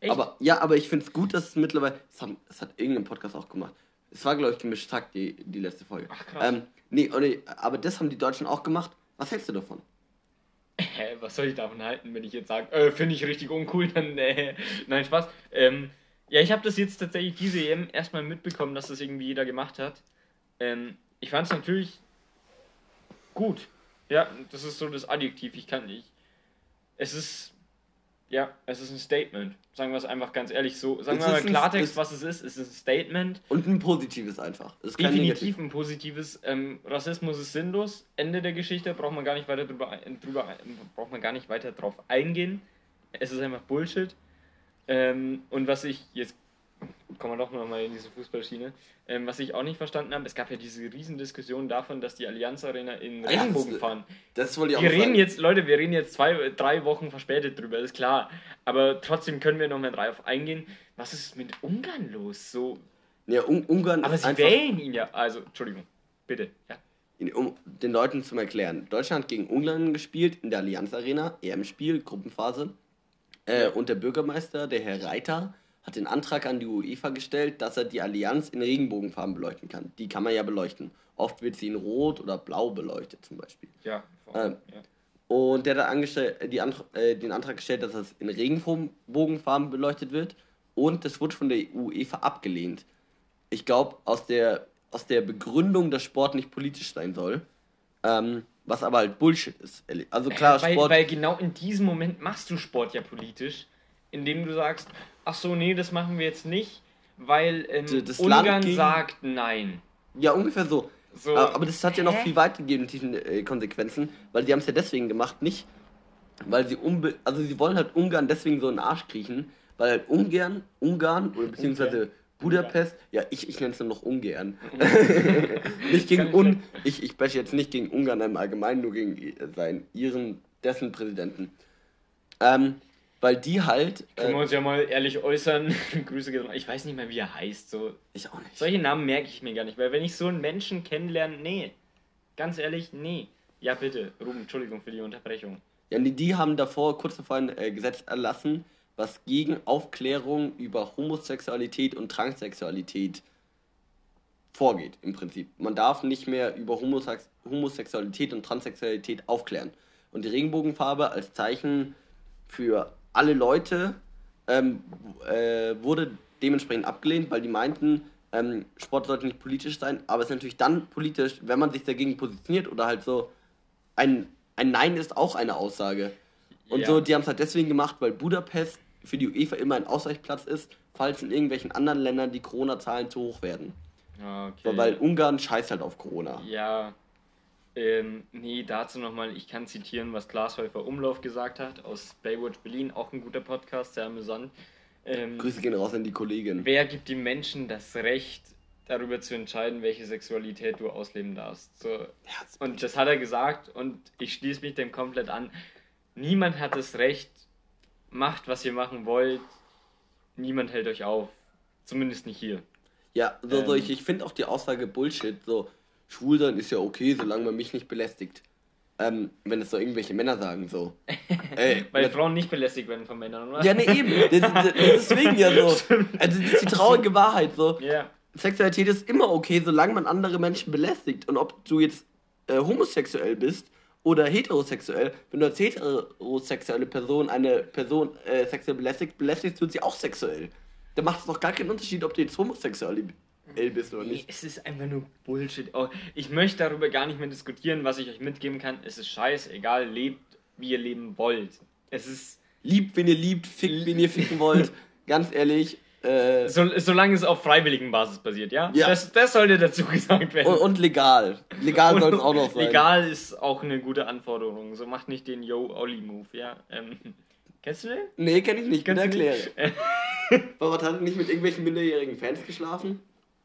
Echt? Aber ja, aber ich finde es gut, dass es mittlerweile. Das, haben, das hat irgendein Podcast auch gemacht. Es war, glaube ich, gemischt Tag, die, die letzte Folge. Ach, krass. Ähm, nee, oh, nee, aber das haben die Deutschen auch gemacht. Was hältst du davon? Hä, was soll ich davon halten, wenn ich jetzt sage, äh, finde ich richtig uncool, dann, äh, nein, Spaß. Ähm, ja, ich habe das jetzt tatsächlich diese EM erstmal mitbekommen, dass das irgendwie jeder gemacht hat. Ähm, ich fand es natürlich gut. Ja, das ist so das Adjektiv, ich kann nicht. Es ist, ja, es ist ein Statement. Sagen wir es einfach ganz ehrlich so. Sagen Es wir mal ein- Klartext, es- was es ist. Es ist ein Statement. Und ein positives einfach. Definitiv ein positives. Ähm, Rassismus ist sinnlos. Ende der Geschichte braucht man gar nicht weiter drüber, ein- drüber ein- braucht man gar nicht weiter drauf eingehen. Es ist einfach Bullshit. Ähm, und was ich jetzt kommen wir doch noch mal in diese Fußballschiene. Ähm, was ich auch nicht verstanden habe, es gab ja diese Riesendiskussion davon, dass die Allianz Arena in ja, Regenbogen das- fahren. Das wollte ich auch Wir reden sagen. jetzt, Leute, wir reden jetzt zwei, drei Wochen verspätet drüber, ist klar. Aber trotzdem können wir noch mal drauf eingehen. Was ist mit Ungarn los? So, Ja, Un Ungarn aber ist sie wählen ihn ja. Also, Entschuldigung, bitte. Ja. Um den Leuten zum Erklären. Deutschland hat gegen Ungarn gespielt in der Allianz Arena, EM-Spiel, Gruppenphase. Äh, und der Bürgermeister, der Herr Reiter, hat den Antrag an die UEFA gestellt, dass er die Allianz in Regenbogenfarben beleuchten kann. Die kann man ja beleuchten. Oft wird sie in Rot oder Blau beleuchtet zum Beispiel. Ja, Ähm, ja. Und der hat angestell- äh, die Antra äh, den Antrag gestellt, dass das in Regenbogenfarben beleuchtet wird. Und das wurde von der UEFA abgelehnt. ich glaube, aus der, aus der Begründung, dass Sport nicht politisch sein soll, ähm, was aber halt Bullshit ist. Also klar, weil, Sport. Weil genau in diesem Moment machst du Sport ja politisch, indem du sagst, ach so, nee, das machen wir jetzt nicht, weil ähm, Ungarn gegen... sagt nein. Ja, ungefähr so. so aber das hat ja noch viel weitergehende äh, Konsequenzen, weil sie haben es ja deswegen gemacht, nicht weil sie unbe also sie wollen halt Ungarn deswegen so in den Arsch kriechen, weil halt Ungarn, Ungarn oder beziehungsweise Budapest, ja, ich, ich nenne es nur noch Ungarn. nicht gegen Un, ich, ich bashe jetzt nicht gegen Ungarn im Allgemeinen, nur gegen seinen, ihren, dessen Präsidenten. Ähm, weil die halt. Können äh, wir uns ja mal ehrlich äußern. Grüße gehen. Ich weiß nicht mehr, wie er heißt. So. Ich auch nicht. Solche Namen merke ich mir gar nicht, weil wenn ich so einen Menschen kennenlerne, nee. Ganz ehrlich, nee. Ja, bitte, Ruben, Entschuldigung für die Unterbrechung. Ja, die, die haben davor, kurz davor ein äh, Gesetz erlassen, was gegen Aufklärung über Homosexualität und Transsexualität vorgeht, im Prinzip. Man darf nicht mehr über Homosex Homosexualität und Transsexualität aufklären. Und die Regenbogenfarbe als Zeichen für alle Leute ähm, äh, wurde dementsprechend abgelehnt, weil die meinten, ähm, Sport sollte nicht politisch sein, aber es ist natürlich dann politisch, wenn man sich dagegen positioniert oder halt so ein, ein Nein ist auch eine Aussage. Und ja. so, die haben es halt deswegen gemacht, weil Budapest für die UEFA immer ein Ausweichplatz ist, falls in irgendwelchen anderen Ländern die Corona-Zahlen zu hoch werden. Ah, okay. So, weil Ungarn scheißt halt auf Corona. Ja. Ähm, nee, dazu nochmal, ich kann zitieren, was Glashäufer Umlauf gesagt hat aus Baywatch Berlin, auch ein guter Podcast, sehr amüsant. Ähm, Grüße gehen raus an die Kollegin. Wer gibt den Menschen das Recht, darüber zu entscheiden, welche Sexualität du ausleben darfst? So. Und das hat er gesagt und ich schließe mich dem komplett an. Niemand hat das Recht, macht, was ihr machen wollt. Niemand hält euch auf. Zumindest nicht hier. Ja, so, ähm, so ich, ich finde auch die Aussage Bullshit. So, schwul sein ist ja okay, solange man mich nicht belästigt. Ähm, wenn es so irgendwelche Männer sagen, so. Ey, Weil das, Frauen nicht belästigt werden von Männern, oder? Ja, ne, eben. Deswegen ja so. Also, das ist die traurige Wahrheit, so. Yeah. Sexualität ist immer okay, solange man andere Menschen belästigt. Und ob du jetzt äh, homosexuell bist oder heterosexuell, wenn du als heterosexuelle Person eine Person äh, sexuell belästigt, belästigst du sie auch sexuell. Da macht es doch gar keinen Unterschied, ob du jetzt homosexuell bist oder nicht. Es ist einfach nur Bullshit. Oh, ich möchte darüber gar nicht mehr diskutieren, was ich euch mitgeben kann. Es ist scheißegal, lebt, wie ihr leben wollt. Es ist. Liebt, wenn ihr liebt, fickt, wenn ihr ficken wollt. Ganz ehrlich, äh, so, solange es auf freiwilligen Basis basiert, ja? ja. Das, das sollte dazu gesagt werden. Und, und legal. Legal soll es auch noch sein. Legal ist auch eine gute Anforderung. So macht nicht den Yo-Olli-Move, ja? Ähm, kennst du den? Nee, kenn ich nicht. Bitte erkläre. Robert hat nicht mit irgendwelchen minderjährigen Fans geschlafen?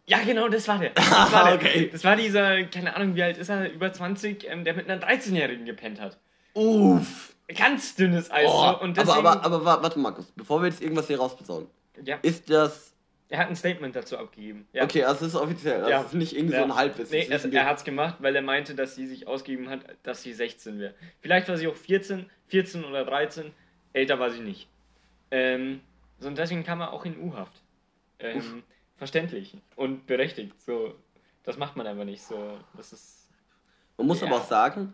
Ja, genau, das war der. Das war, der. okay. das war dieser, keine Ahnung, wie alt ist er, über 20, ähm, der mit einer 13-Jährigen gepennt hat. Uff. Ganz dünnes Eis. Oh, und deswegen, aber, aber, aber warte, Markus, bevor wir jetzt irgendwas hier rausbesauen. Ja. Ist das. Er hat ein Statement dazu abgegeben. Ja. Okay, also es ist offiziell. Also ja. ist nicht irgendwie ja. so ein Halbwissen. Nee, es, er hat es gemacht, weil er meinte, dass sie sich ausgegeben hat, dass sie 16 wäre. Vielleicht war sie auch 14, 14 oder 13. Älter war sie nicht. Ähm, so, und deswegen kam er auch in U-Haft. Ähm, verständlich und berechtigt. So, das macht man einfach nicht. So, das ist. Man muss ja, aber auch sagen,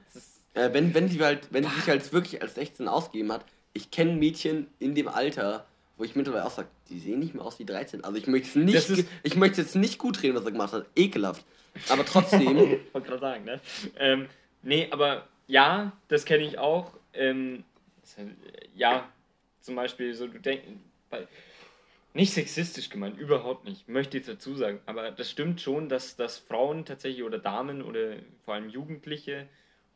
äh, wenn, wenn sie halt, wenn sie sich halt wirklich als 16 ausgegeben hat, ich kenne Mädchen in dem Alter, wo ich mittlerweile auch sage, die sehen nicht mehr aus wie 13. Also ich möchte nicht, ich möchte jetzt nicht gut reden, was er gemacht hat. Ekelhaft. Aber trotzdem. ich wollte gerade sagen, ne? Ähm, nee, aber ja, das kenne ich auch. Ähm, ja, zum Beispiel so, du denkst, nicht sexistisch gemeint, überhaupt nicht, möchte ich dazu sagen. Aber das stimmt schon, dass, dass Frauen tatsächlich oder Damen oder vor allem Jugendliche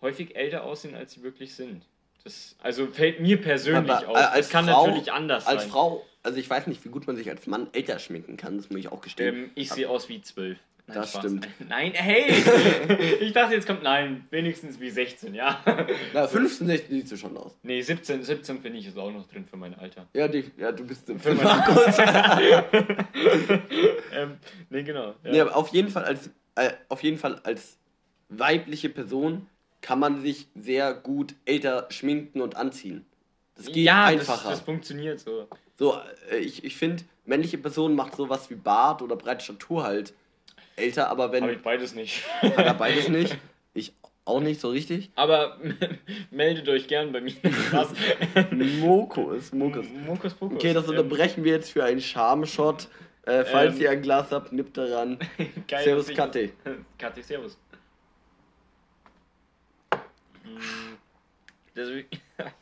häufig älter aussehen, als sie wirklich sind. Das, also fällt mir persönlich aber, auf. Als das kann Frau, natürlich anders als sein. Als Frau, also ich weiß nicht, wie gut man sich als Mann älter schminken kann, das muss ich auch gestehen. Ähm, ich sehe aus wie zwölf. Nein, das Spaß. stimmt. Nein, hey! ich dachte, jetzt kommt nein, wenigstens wie 16, ja. Na, 15, 16 siehst du schon aus. Nee, 17, 17 finde ich ist auch noch drin für mein Alter. Ja, die, ja du bist 17. Markus. ähm, nee, genau. Ja. Nee, aber auf jeden Fall als, äh, auf jeden Fall als weibliche Person kann man sich sehr gut älter schminken und anziehen. Das geht ja, einfacher. Das, das funktioniert so. So, äh, ich, ich finde, männliche Personen macht sowas wie Bart oder breite Statur halt älter, aber wenn. Habe ich beides nicht. Hat er beides nicht? Ich auch nicht so richtig. Aber meldet euch gern bei mir. Was? Mokus, Mokus. Mokus Pokus. Okay, das unterbrechen wir jetzt für einen Charmshot. Äh, falls Ähm. ihr ein Glas habt, nippt daran. Geil, Servus, Katte. Katte, servus. Mm, Das,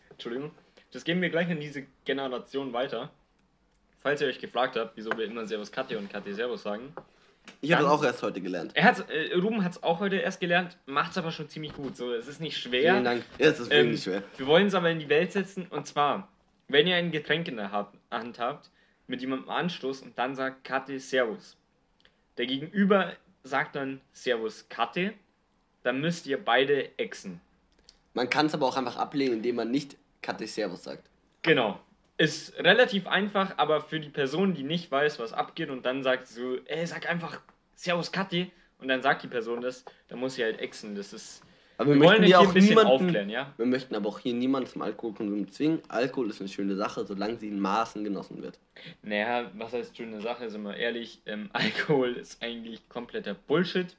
Entschuldigung. Das geben wir gleich an diese Generation weiter. Falls ihr euch gefragt habt, wieso wir immer Servus Katte und Katte Servus sagen. Ich habe auch erst heute gelernt. Er hat's, äh, Ruben hat es auch heute erst gelernt, macht es aber schon ziemlich gut. So, es ist nicht schwer. Vielen Dank. Ja, es ist Ähm, wirklich schwer. Wir wollen es aber in die Welt setzen und zwar, wenn ihr ein Getränk in der Hand habt, mit jemandem anstoßt und dann sagt Katte Servus. Der Gegenüber sagt dann Servus Katte, dann müsst ihr beide exen. Man kann es aber auch einfach ablehnen, indem man nicht Katte Servus sagt. Genau. Ist relativ einfach, aber für die Person, die nicht weiß, was abgeht und dann sagt so, ey, sag einfach Servus Katte und dann sagt die Person das, dann muss sie halt exen. Das ist. Aber wir, Wir wollen hier auch ein bisschen niemanden, aufklären, ja? wir möchten aber auch hier niemanden zum Alkoholkonsum zwingen. Alkohol ist eine schöne Sache, solange sie in Maßen genossen wird. Naja, was heißt schöne Sache, sind wir ehrlich, ähm, Alkohol ist eigentlich kompletter Bullshit.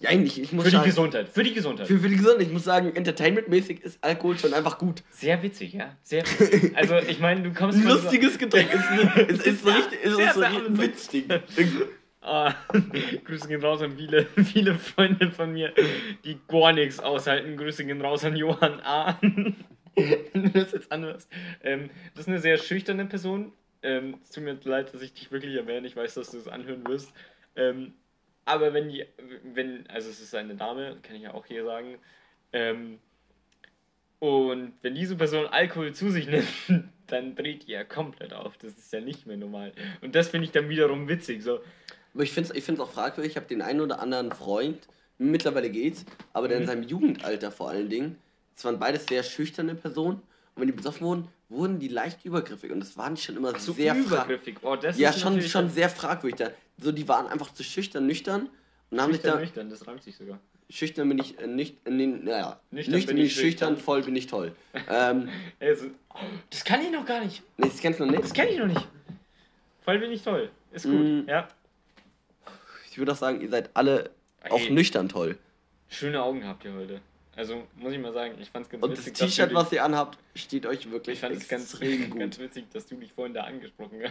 Ja, eigentlich, ich muss Für die sagen, Gesundheit, für die Gesundheit. für, für die Gesundheit, ich muss sagen, entertainmentmäßig ist Alkohol schon einfach gut. Sehr witzig, ja. Sehr witzig. Also, ich meine, du kommst Ein von so- lustiges Getränk. Es ist, ist, ist so richtig, ist Sehr, so richtig witzig. Ah, Grüße gehen raus an viele, viele Freunde von mir, die gar nichts aushalten. Grüße gehen raus an Johann A. Wenn du das jetzt anhörst. Ähm, das ist eine sehr schüchterne Person. Ähm, es tut mir leid, dass ich dich wirklich erwähne. Ich weiß, dass du es anhören wirst. Ähm, aber wenn die, wenn, also es ist eine Dame, kann ich ja auch hier sagen. Ähm, und wenn diese Person Alkohol zu sich nimmt, dann dreht die ja komplett auf. Das ist ja nicht mehr normal. Und das finde ich dann wiederum witzig. So, Aber ich finde es ich find's auch fragwürdig. Ich habe den einen oder anderen Freund, mittlerweile geht's, aber der in Mhm. seinem Jugendalter vor allen Dingen, es waren beides sehr schüchterne Personen. Und wenn die besoffen wurden, wurden die leicht übergriffig. Und das waren schon immer so sehr fragwürdig. übergriffig. Oh, das Ja, ist schon, schon sehr fragwürdig. Da. So, die waren einfach zu schüchtern, nüchtern. Und haben sich da. nüchtern, das reimt sich sogar. Schüchtern bin ich äh, nicht. Äh, nee, naja. Nüchtern Nüchtern, bin ich schüchtern, voll bin ich toll. ähm, Also, das kann ich noch gar nicht. nee, das kennst du noch Das nicht. kenne ich noch nicht. Voll bin ich toll. Ist gut. Mm. Ja. Ich würde auch sagen, ihr seid alle auch Ey. nüchtern toll. Schöne Augen habt ihr heute. Also, muss ich mal sagen, ich fand's ganz Und das witzig. dass T-Shirt, du was ihr anhabt, steht euch ich wirklich fand es ganz, extrem ganz gut. witzig, dass du dich vorhin da angesprochen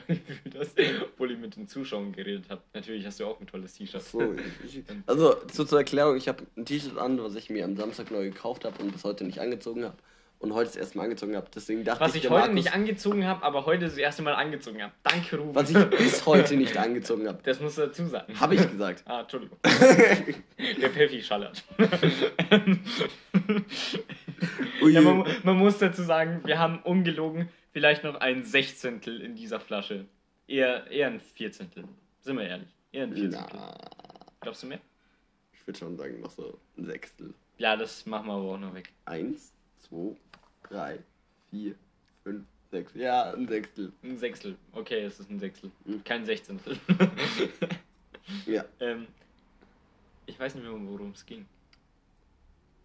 hast, obwohl ich mit den Zuschauern geredet habe. Natürlich hast du auch ein tolles T-Shirt. So, ich, ich, also so zur Erklärung, ich habe ein T-Shirt an, was ich mir am Samstag neu gekauft habe und bis heute nicht angezogen habe. Und heute das erste Mal angezogen habe. Deswegen dachte Was ich, ich heute Markus- nicht angezogen habe, aber heute das erste Mal angezogen habe. Danke, Ruben. was ich bis heute nicht angezogen habe. das musst du dazu sagen. Habe ich gesagt. Ah, Entschuldigung. Der Pfeffi schallert. Ja, man, man muss dazu sagen, wir haben ungelogen vielleicht noch ein Sechzehntel in dieser Flasche. Eher, eher ein Vierzehntel. Sind wir ehrlich. Eher ein Vierzehntel. Na, Glaubst du mehr? ich würde schon sagen, noch so ein Sechstel. Ja, das machen wir aber auch noch weg. Eins, zwei, drei, vier, fünf, sechs. Ja, ein Sechstel. Ein Sechstel. Okay, es ist ein Sechstel. Mhm. Kein Sechzehntel. Ja, ähm, ich weiß nicht mehr, worum es ging.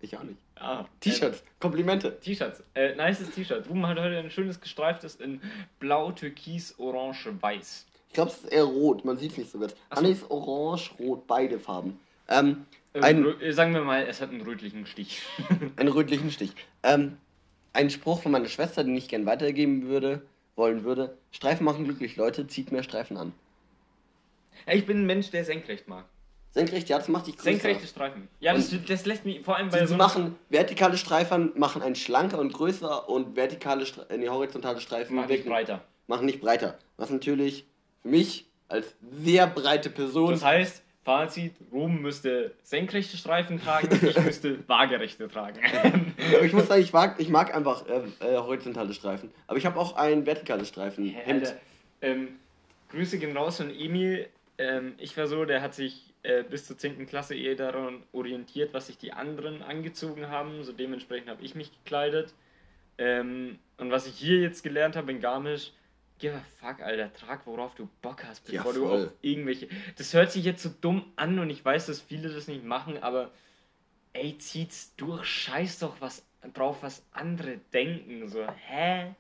ich auch nicht. Ah, T-Shirts, Komplimente. Äh, T-Shirts. Äh, nices T-Shirt. Ruben hat heute ein schönes gestreiftes in blau, türkis, orange, weiß. Ich glaube, es ist eher rot, man sieht es nicht so gut. So. orange, rot, beide Farben. Ähm, Äh, ein, sagen wir mal, es hat einen rötlichen Stich. einen rötlichen Stich. Ähm, ein Spruch von meiner Schwester, den ich gern weitergeben würde, wollen würde. Streifen machen glücklich, Leute, zieht mehr Streifen an. ich bin ein Mensch, der senkrecht mag. Senkrecht, ja, das macht dich größer. Senkrechte Streifen. Ja, das, das lässt mich vor allem bei Sie, so machen vertikale Streifen, machen einen schlanker und größer und vertikale, Stre äh, nee, horizontale Streifen Mach nicht breiter. machen nicht breiter. Was natürlich für mich als sehr breite Person Das heißt, Fazit, Ruben müsste senkrechte Streifen tragen, ich müsste waagerechte tragen. Ich muss sagen, ich mag, ich mag einfach äh, äh, horizontale Streifen. Aber ich habe auch ein vertikales Streifen. Hä, Hemd. Ähm, Grüße gehen raus von Emil. Ähm, ich war so, der hat sich äh, bis zur 10. Klasse eher daran orientiert, was sich die anderen angezogen haben. So dementsprechend habe ich mich gekleidet. Ähm, und was ich hier jetzt gelernt habe in Garmisch, give a fuck, Alter, trag worauf du Bock hast, Ja, bevor du voll. auf irgendwelche. Das hört sich jetzt so dumm an und ich weiß, dass viele das nicht machen, aber ey, zieht's durch, scheiß doch was drauf, was andere denken. So, hä?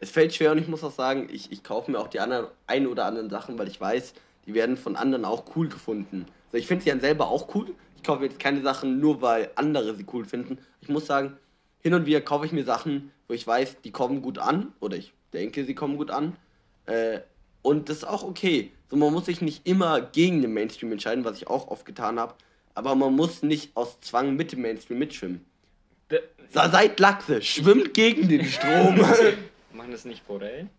Es fällt schwer und ich muss auch sagen, ich, ich kaufe mir auch die anderen, ein oder anderen Sachen, weil ich weiß, die werden von anderen auch cool gefunden. Also ich finde sie dann selber auch cool. Ich kaufe jetzt keine Sachen nur, weil andere sie cool finden. Ich muss sagen, hin und wieder kaufe ich mir Sachen, wo ich weiß, die kommen gut an oder ich denke, sie kommen gut an. Äh, Und das ist auch okay. So, man muss sich nicht immer gegen den Mainstream entscheiden, was ich auch oft getan habe. Aber man muss nicht aus Zwang mit dem Mainstream mitschwimmen. De- Seid Lachse, schwimmt gegen den Strom. Machen das nicht Forellen?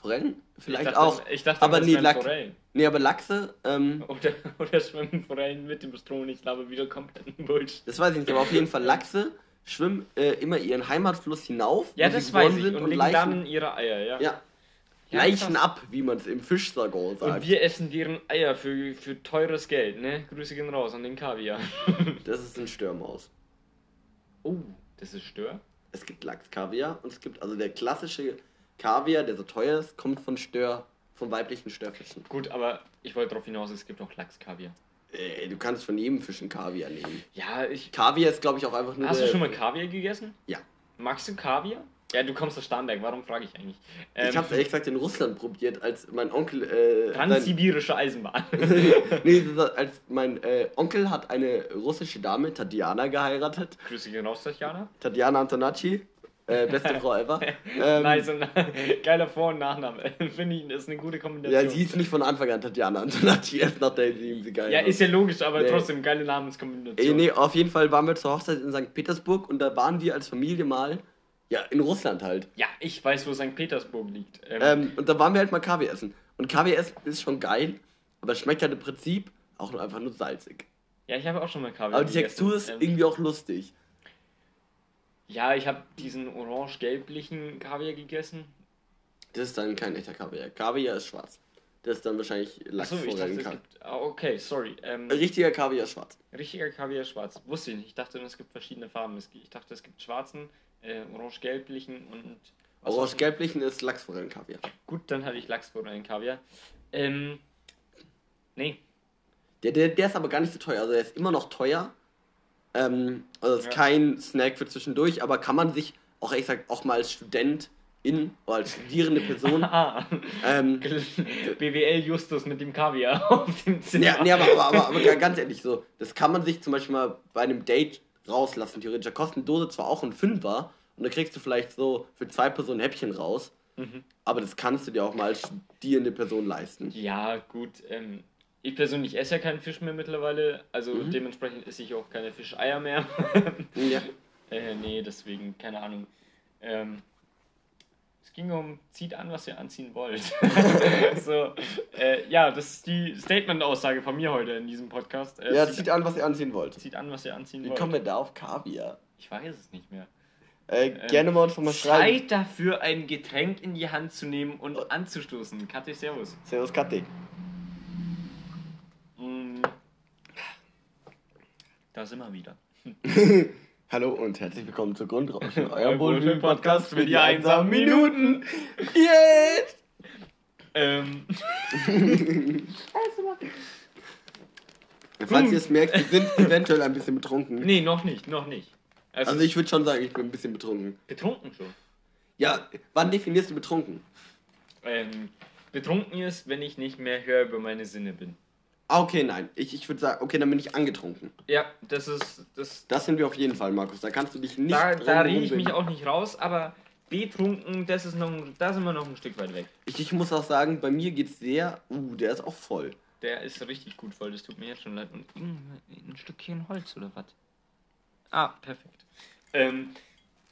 Forellen? Vielleicht ich dachte, auch. Ich dachte, aber das nee, Lachs, Forellen. nee, aber Lachse, ähm, Oder, oder schwimmen Forellen mit dem Strom? Ich glaube, wieder kompletten Bullshit. das weiß ich nicht, aber auf jeden Fall Lachse schwimmen äh, immer ihren Heimatfluss hinauf. Ja, wo das sie weiß ich. sind Und und legen Leichen, dann ihre Eier, ja. ja, Ja, Leichen krass. ab, wie man es im Fischjargon Und sagt. wir essen deren Eier für, für teures Geld, ne? Grüße gehen raus an den Kaviar. Das ist ein Störmaus. oh, das ist Stör? Es gibt Lachskaviar und es gibt also der klassische Kaviar, der so teuer ist, kommt von Stör, von weiblichen Störfischen. Gut, aber ich wollte darauf hinaus, es gibt auch Lachskaviar. Äh, du kannst von jedem Fisch einen Kaviar nehmen. Ja, ich. Kaviar ist, glaube ich, auch einfach nur. Hast du schon mal Kaviar gegessen? Ja. Magst du Kaviar? Ja, du kommst aus Starnberg, warum frage ich eigentlich? Ähm, Ich habe es ehrlich gesagt in Russland probiert, als mein Onkel. Äh, Transsibirische Eisenbahn. nee, als mein äh, Onkel hat eine russische Dame, Tatjana, geheiratet. Grüße gehen raus, Tatjana. Tatjana Antonacci, äh, beste Frau ever. Ähm, nice und geiler Vor- und Nachname. Finde ich, das ist eine gute Kombination. Ja, sie ist nicht von Anfang an Tatjana Antonacci, erst nachdem sie sie geheiratet Ja, ist ja logisch, aber Nee. trotzdem geile Ey, Namenskombination. nee, auf jeden Fall waren wir zur Hochzeit in St. Petersburg und da waren wir als Familie mal, ja, in Russland halt. Ja, ich weiß, wo St. Petersburg liegt. Ähm, Ähm, und da waren wir halt mal Kaviar essen. Und Kaviar essen ist schon geil, aber es schmeckt halt im Prinzip auch nur einfach nur salzig. ja, ich habe auch schon mal Kaviar Aber die Textur ist Ähm, irgendwie auch lustig. Ja, ich habe diesen orange-gelblichen Kaviar gegessen. Das ist dann kein echter Kaviar. Kaviar ist schwarz. Das ist dann wahrscheinlich Achso, ich dachte, es gibt... Ah, okay, sorry. Ähm, Richtiger Kaviar ist schwarz. richtiger Kaviar schwarz. Wusste ich nicht. Ich dachte, es gibt verschiedene Farben. Ich dachte, es gibt schwarzen, äh, orange-gelblichen und... Orange-gelblichen ist Lachsforellen-Kaviar. Gut, dann hatte ich Lachsforellen Kaviar. Ähm, nee. Der, der, der ist aber gar nicht so teuer. Also der ist immer noch teuer. Ähm, also es ist Ja. kein Snack für zwischendurch, aber kann man sich auch ehrlich gesagt auch mal als Student in oder als studierende Person. Ah, ähm, BWL Justus mit dem Kaviar auf dem Zimmer. ja, nee, aber, aber, aber, aber ga- ganz ehrlich so, das kann man sich zum Beispiel mal bei einem Date rauslassen. Theoretisch Da kostet eine Dose zwar auch ein Fünfer und da kriegst du vielleicht so für zwei Personen Häppchen raus, Mhm. aber das kannst du dir auch mal als studierende Person leisten. Ja, gut. Ähm, ich persönlich esse ja keinen Fisch mehr mittlerweile, also Mhm. dementsprechend esse ich auch keine Fischeier mehr. Ja. äh, nee, deswegen, keine Ahnung. Ähm, es ging um, zieht an, was ihr anziehen wollt. so, äh, ja, das ist die Statement-Aussage von mir heute in diesem Podcast. Äh, ja, zieht, zieht an, was ihr anziehen wollt. zieht an, was ihr anziehen Wie wollt. kommen wir da auf Kaviar? Ich weiß es nicht mehr. Äh, Ähm, gerne mal uns noch mal schreiben. Zeit dafür, ein Getränk in die Hand zu nehmen und anzustoßen. Kathi, servus. Servus Kathi. Mm. Da sind wir wieder. Hallo und herzlich willkommen zu Grundrauschen, Euer Wohlfühl-Podcast Wohlfühl-Podcast für die einsamen Minuten. Jetzt! Ähm, Falls ihr es merkt, wir sind eventuell ein bisschen betrunken. nee, noch nicht, noch nicht. Also, Also ich würde schon sagen, ich bin ein bisschen betrunken. betrunken schon. Ja, wann definierst du betrunken? Ähm, betrunken ist, wenn ich nicht mehr höher über meine Sinne bin. Ah, okay, nein. Ich, ich würde sagen, okay, dann bin ich angetrunken. Ja, das ist. Das, Das sind wir auf jeden Fall, Markus. Da kannst du dich nicht da da rede ich mich auch nicht raus, aber betrunken, das ist noch, da sind wir noch ein Stück weit weg. Ich, ich muss auch sagen, bei mir geht's sehr. Uh, der ist auch voll. Der ist richtig gut voll, das tut mir jetzt schon leid. Und mm, ein Stückchen Holz oder was? Ah, perfekt. Ähm,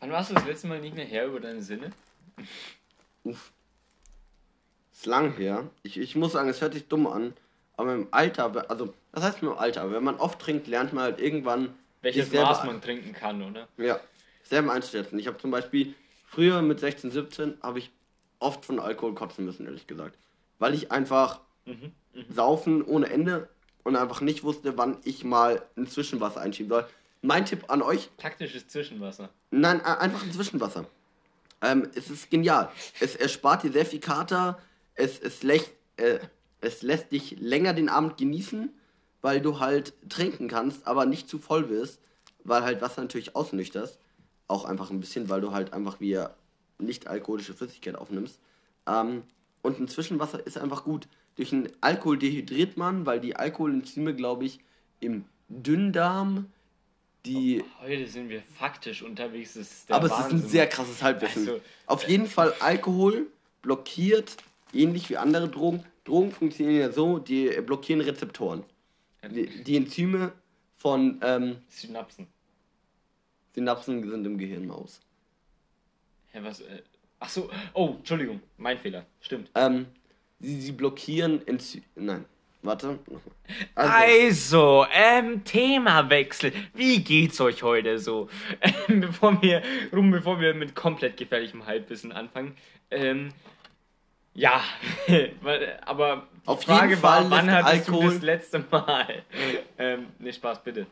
wann warst du das letzte Mal nicht mehr her über deine Sinne? Uff. Ist lang her. Ich, ich muss sagen, es hört sich dumm an. Aber im Alter, also, was heißt im Alter? Wenn man oft trinkt, lernt man halt irgendwann. Welches Maß man trinken kann, oder? Ja, selber einzuschätzen. Ich habe zum Beispiel früher mit 16, 17 habe ich oft von Alkohol kotzen müssen, ehrlich gesagt. Weil ich einfach Mhm. saufen ohne Ende und einfach nicht wusste, wann ich mal ein Zwischenwasser einschieben soll. Mein Tipp an euch, Taktisches Zwischenwasser. nein, einfach ein Zwischenwasser. Ähm, es ist genial. Es erspart dir sehr viel Kater. Es, es, lächt, äh, es lässt dich länger den Abend genießen, weil du halt trinken kannst, aber nicht zu voll wirst, weil halt Wasser natürlich ausnüchterst. Auch einfach ein bisschen, weil du halt einfach wie nicht alkoholische Flüssigkeit aufnimmst. Ähm, und ein Zwischenwasser ist einfach gut. Durch den Alkohol dehydriert man, weil die Alkoholenzyme, glaube ich, im Dünndarm, die Heute sind wir faktisch unterwegs. Das ist aber es ist Wahnsinn. ein sehr krasses Halbwissen. Also- Auf jeden Fall Alkohol blockiert ähnlich wie andere Drogen. Drogen funktionieren ja so, die blockieren Rezeptoren. Die, die Enzyme von ähm, Synapsen. Synapsen sind im Gehirn aus. Hä, was? Äh, ach so. Oh, Entschuldigung. Mein Fehler. Stimmt. Ähm, sie, sie blockieren Enzyme. Nein, warte. Also, also, ähm, Themawechsel. Wie geht's euch heute so? Ähm, bevor wir, rum, bevor wir mit komplett gefährlichem Halbwissen anfangen. Ähm, ja, aber die Auf Frage war, wann hattest Alkohol- du das letzte Mal? ähm, ne, Spaß, bitte.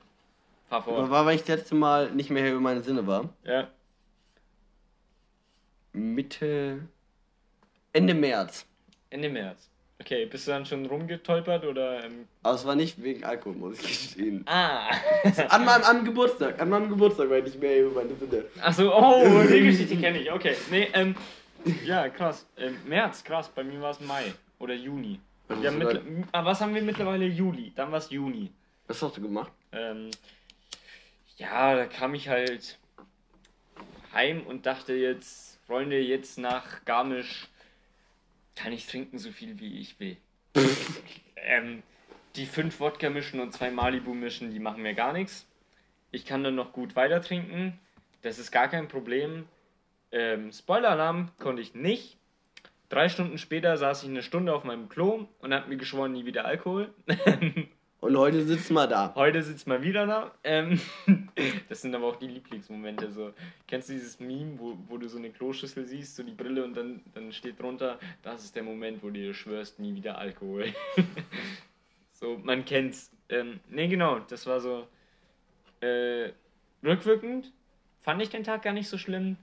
Fahr vor. war, weil ich das letzte Mal nicht mehr über meine Sinne war. Ja. Mitte. Ende März. Ende März. Okay, bist du dann schon rumgetolpert oder? Ähm, Aber es war nicht wegen Alkohol, muss ich gestehen. ah. An meinem an Geburtstag. An meinem Geburtstag war ich nicht mehr über meine Sinne. Achso, oh, die Geschichte kenne ich. Okay, nee, ähm, ja, krass. Ähm, März, krass. Bei mir war es Mai oder Juni. Was Ja, mittler- ah, was haben wir mittlerweile? Juli. Dann war es Juni. Was hast du gemacht? Ähm, ja, da kam ich halt heim und dachte jetzt, Freunde, jetzt nach Garmisch kann ich trinken so viel wie ich will. ähm, die fünf Wodka mischen und zwei Malibu mischen, die machen mir gar nichts. Ich kann dann noch gut weiter trinken. Das ist gar kein Problem. Ähm, Spoiler-Alarm konnte ich nicht. Drei Stunden später saß ich eine Stunde auf meinem Klo und habe mir geschworen, nie wieder Alkohol. Und heute sitzen wir da. Heute sitzt mal wieder da. Ähm, das sind aber auch die Lieblingsmomente. So. Kennst du dieses Meme, wo, wo du so eine Kloschüssel siehst, so die Brille und dann, dann steht drunter, das ist der Moment, wo du dir schwörst, nie wieder Alkohol. so, man kennt's. Ähm, ne, genau, das war so. Äh, rückwirkend fand ich den Tag gar nicht so schlimm.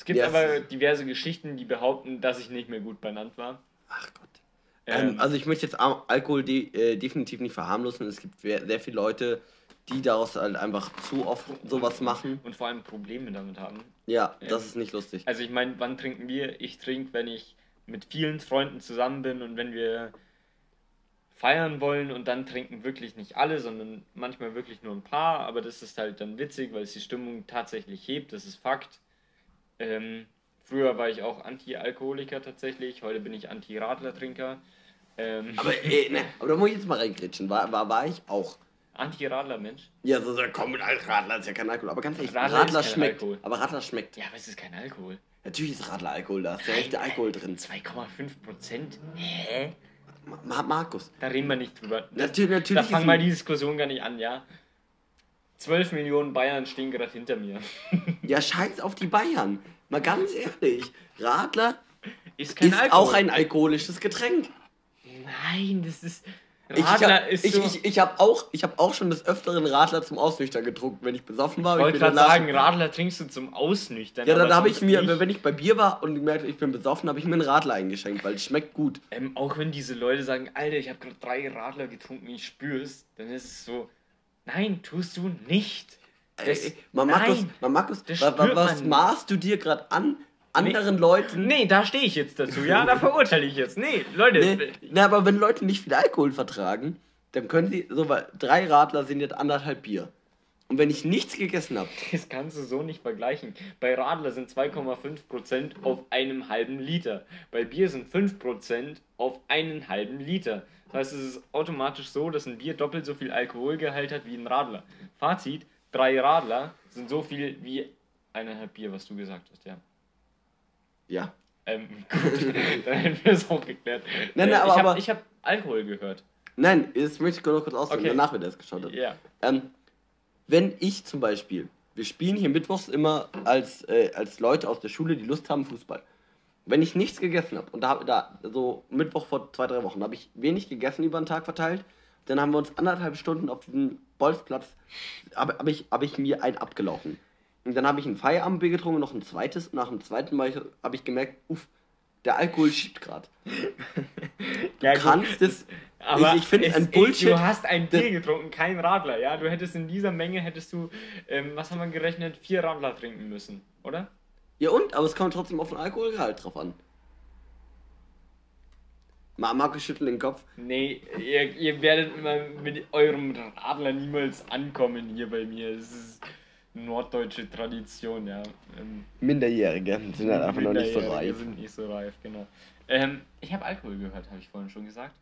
Es gibt Ja, es aber diverse Geschichten, die behaupten, dass ich nicht mehr gut benannt war. Ach Gott. Ähm, Ähm, also ich möchte jetzt Al- Alkohol de äh, definitiv nicht verharmlosen. Es gibt sehr, viele Leute, die daraus halt einfach zu oft sowas machen. und vor allem Probleme damit haben. Ja, das Ähm, ist nicht lustig. Also ich meine, wann trinken wir? Ich trinke, wenn ich mit vielen Freunden zusammen bin und wenn wir feiern wollen und dann trinken wirklich nicht alle, sondern manchmal wirklich nur ein paar, aber das ist halt dann witzig, weil es die Stimmung tatsächlich hebt, das ist Fakt. Ähm, früher war ich auch Anti-Alkoholiker tatsächlich, heute bin ich Anti-Radler-Trinker. Ähm, Aber, äh, ne, aber da muss ich jetzt mal reingrätschen. War, war, war ich auch. Anti-Radler-Mensch? Ja, so, so komm Radler ist ja kein Alkohol. Aber ganz ehrlich, Radler Radler, schmeckt. Alkohol. Aber Radler schmeckt. Ja, aber es ist kein Alkohol. Natürlich ist Radler Alkohol, da ist der echte Alkohol drin. 2,5 Prozent? Hä? Ma Markus. Da reden wir nicht drüber. Natürlich, natürlich Da fangen wir die Diskussion gar nicht an, ja? 12 Millionen Bayern stehen gerade hinter mir. Ja, scheiß auf die Bayern. Mal ganz ehrlich. Radler Ist kein ist Alkohol. auch ein alkoholisches Getränk. Nein, das ist. Ich, Radler ich, ist ich, so. ich, ich habe auch, ich hab auch schon des Öfteren Radler zum Ausnüchtern getrunken, wenn ich besoffen war. ich wollte gerade sagen, Radler trinkst du zum Ausnüchtern. Ja, dann habe ich mir, nicht. wenn ich bei Bier war und gemerkt, ich bin besoffen, habe ich mir einen Radler eingeschenkt, weil es schmeckt gut. Ähm, auch wenn diese Leute sagen, Alter, ich habe gerade drei Radler getrunken, ich spür's, dann ist es so. Nein, tust du nicht. Das, Ey, man Markus, Markus, was maßt du dir gerade an? Anderen Leuten? Nee, da stehe ich jetzt dazu. Ja, da verurteile ich jetzt. Nee, Leute. Nee, na, aber wenn Leute nicht viel Alkohol vertragen, dann können sie, so, weil drei Radler sind jetzt anderthalb Bier. Und wenn ich nichts gegessen habe, Das kannst du so nicht vergleichen. Bei Radler sind 2,5% auf einem halben Liter. Bei Bier sind 5% auf einen halben Liter. Das heißt, es ist automatisch so, dass ein Bier doppelt so viel Alkoholgehalt hat wie ein Radler. Fazit, drei Radler sind so viel wie eineinhalb Bier, was du gesagt hast, ja. ja. Ähm, gut, dann hätten wir es auch geklärt. Nein, Äh, nein, aber- ich habe ich hab Alkohol gehört. Nein, jetzt möchte ich noch kurz ausdrücken, Okay. danach wird er es geschaut hat. Ja. Ähm, wenn ich zum Beispiel, wir spielen hier mittwochs immer als, äh, als Leute aus der Schule, die Lust haben, Fußball. Wenn ich nichts gegessen habe, und da, hab- da so Mittwoch vor zwei, drei Wochen, habe ich wenig gegessen über den Tag verteilt, dann haben wir uns anderthalb Stunden auf diesem Bolzplatz, habe hab ich, hab ich mir ein abgelaufen. Und dann habe ich ein Feierabendbier getrunken, noch ein zweites, und nach dem zweiten Mal habe ich gemerkt, uff, der Alkohol schiebt gerade. Ja, Du kannst es, Aber ich, ich finde es ein Bullshit. Du hast ein Bier getrunken, kein Radler, ja? Du hättest in dieser Menge, hättest du, ähm, was haben wir gerechnet, vier Radler trinken müssen, oder? Ja und? Aber es kommt trotzdem auf den Alkoholgehalt drauf an. Ma- Markus schüttelt den Kopf. Nee, ihr, ihr werdet immer mit eurem Radler niemals ankommen hier bei mir. Es ist norddeutsche Tradition, ja. Ähm, Minderjährige sind halt einfach noch nicht so Minderjährige reif. sind nicht so reif, genau. Ähm, ich habe Alkohol gehört, habe ich vorhin schon gesagt.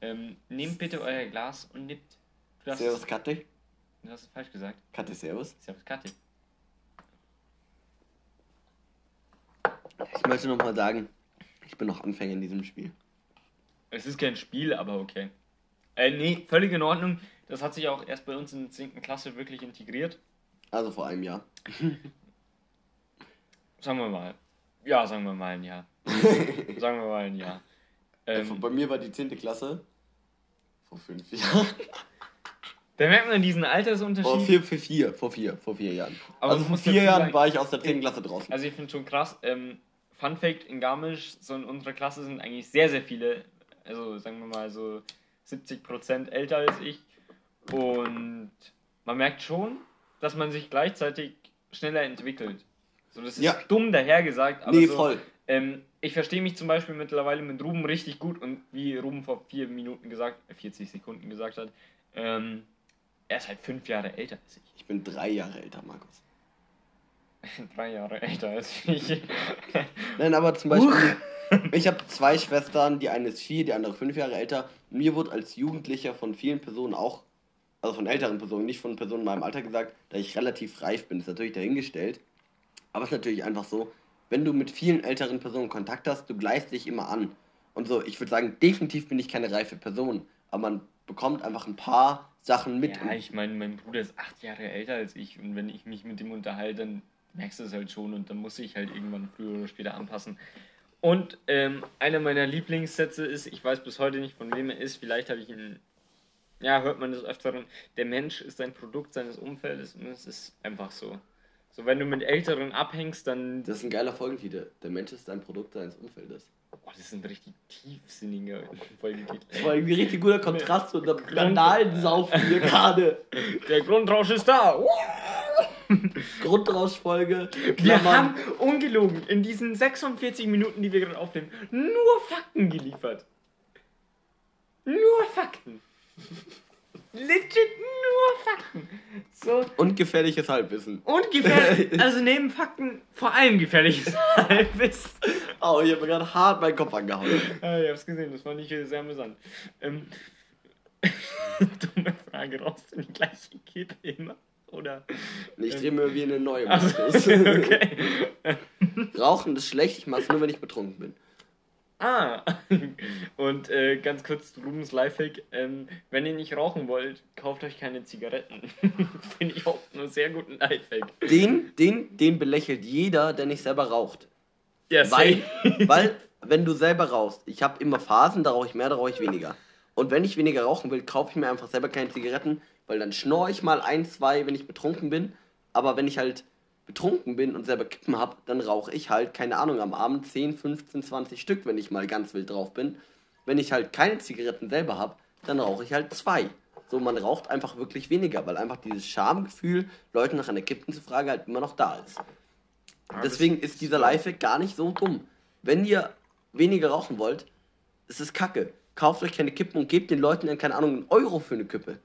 Ähm, nehmt bitte euer Glas und nippt. Servus, Katte. du hast es falsch gesagt. Katte, Servus. Servus, Kathi. Ich möchte nochmal sagen, ich bin noch Anfänger in diesem Spiel. Es ist kein Spiel, aber okay. Äh, nee, völlig in Ordnung. Das hat sich auch erst bei uns in der 10. Klasse wirklich integriert. Also vor einem Jahr. Sagen wir mal. Ja, sagen wir mal ein Jahr. sagen wir mal ein Jahr. Ähm, bei mir war die 10. Klasse vor fünf Jahren. Da merkt man diesen Vor Altersunterschied. vier, für vier, vor vier, vor vier Jahren. Aber also vor vier Jahren sagen- war ich aus der 10. Klasse draußen. Also ich finde schon krass. Ähm, Fun Fact, in Garmisch, so in unserer Klasse sind eigentlich sehr, sehr viele, also sagen wir mal so 70% älter als ich. Und man merkt schon, dass man sich gleichzeitig schneller entwickelt. So, das ist Ja. dumm dahergesagt, aber nee, so, voll. Ähm, ich verstehe mich zum Beispiel mittlerweile mit Ruben richtig gut und wie Ruben vor vier Minuten gesagt, äh, 40 Sekunden gesagt hat, ähm, er ist halt fünf Jahre älter als ich. Ich bin drei Jahre älter, Markus. Drei Jahre älter als ich. Nein, aber zum Beispiel, ich habe zwei Schwestern, die eine ist vier, die andere fünf Jahre älter. Mir wurde als Jugendlicher von vielen Personen auch, also von älteren Personen, nicht von Personen in meinem Alter gesagt, dass ich relativ reif bin. Das ist natürlich dahingestellt. Aber es ist natürlich einfach so, wenn du mit vielen älteren Personen Kontakt hast, du gleichst dich immer an. Und so, ich würde sagen, definitiv bin ich keine reife Person. Aber man bekommt einfach ein paar Sachen mit. Ja, ich meine, mein Bruder ist acht Jahre älter als ich und wenn ich mich mit ihm unterhalte, dann merkst du es halt schon und dann muss ich halt irgendwann früher oder später anpassen. Und ähm, einer meiner Lieblingssätze ist, ich weiß bis heute nicht von wem er ist, vielleicht habe ich ihn, ja, hört man das öfteren, der Mensch ist ein Produkt seines Umfeldes und es ist einfach so. So, wenn du mit Älteren abhängst, dann. das ist ein geiler Folgentitel. Der Mensch ist ein Produkt seines Umfeldes. Oh, das ist ein richtig tiefsinniger Folgetitel. Das war irgendwie richtig guter Kontrast zu unserem Skandalsaufen hier gerade. Der Grundrausch ist da! Grundrauschfolge. Wir haben ungelogen in diesen 46 Minuten, die wir gerade aufnehmen, nur Fakten geliefert. Nur Fakten. Legit nur Fakten. So. Und gefährliches Halbwissen. Und gefährlich. Also neben Fakten vor allem gefährliches Halbwissen. Oh, ich habe mir gerade hart meinen Kopf angehauen. Ah, ich hab's gesehen, das war nicht sehr amüsant. Ähm, dumme Frage, rauchst du die gleiche Kippe immer? Oder? Ich drehe mir wie eine neue Ach Markus. so, okay. Rauchen ist schlecht, ich mach's nur, wenn ich betrunken bin. Ah, und äh, ganz kurz Rubens Lifehack. Ähm, wenn ihr nicht rauchen wollt, kauft euch keine Zigaretten. Finde ich auch einen sehr guten Lifehack. Den, den, den belächelt jeder, der nicht selber raucht. Ja, Weil, safe. weil, wenn du selber rauchst, ich habe immer Phasen, da rauche ich mehr, da rauche ich weniger. Und wenn ich weniger rauchen will, kaufe ich mir einfach selber keine Zigaretten, weil dann schnorre ich mal ein, zwei, wenn ich betrunken bin. Aber wenn ich halt betrunken bin und selber Kippen habe, dann rauche ich halt, keine Ahnung, am Abend 10, 15, 20 Stück, wenn ich mal ganz wild drauf bin. Wenn ich halt keine Zigaretten selber habe, dann rauche ich halt zwei. So, man raucht einfach wirklich weniger, weil einfach dieses Schamgefühl, Leuten nach einer Kippen zu fragen, halt immer noch da ist. Deswegen ist dieser Lifehack gar nicht so dumm. Wenn ihr weniger rauchen wollt, ist es kacke. Kauft euch keine Kippen und gebt den Leuten dann, keine Ahnung, einen Euro für eine Kippe.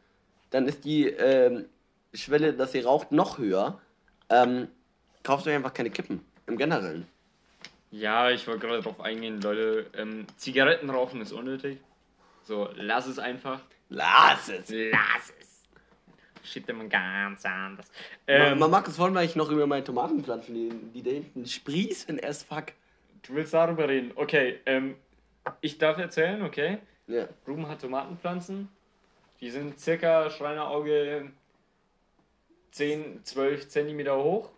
Dann ist die ähm, Schwelle, dass ihr raucht, noch höher. Ähm, kauft euch einfach keine Kippen. Im Generellen. Ja, ich wollte gerade drauf eingehen, Leute. Ähm, Zigaretten rauchen ist unnötig. So, lass es einfach. Lass es! Lass es. Shit, immer ganz anders. Ähm, man mag es wollen wir eigentlich noch über meine Tomatenpflanzen, die, die da hinten sprießen as fuck. du willst darüber reden. Okay, ähm, ich darf erzählen, okay? Ja. Ruben hat Tomatenpflanzen. Die sind circa Schreinerauge 10, 12 Zentimeter hoch.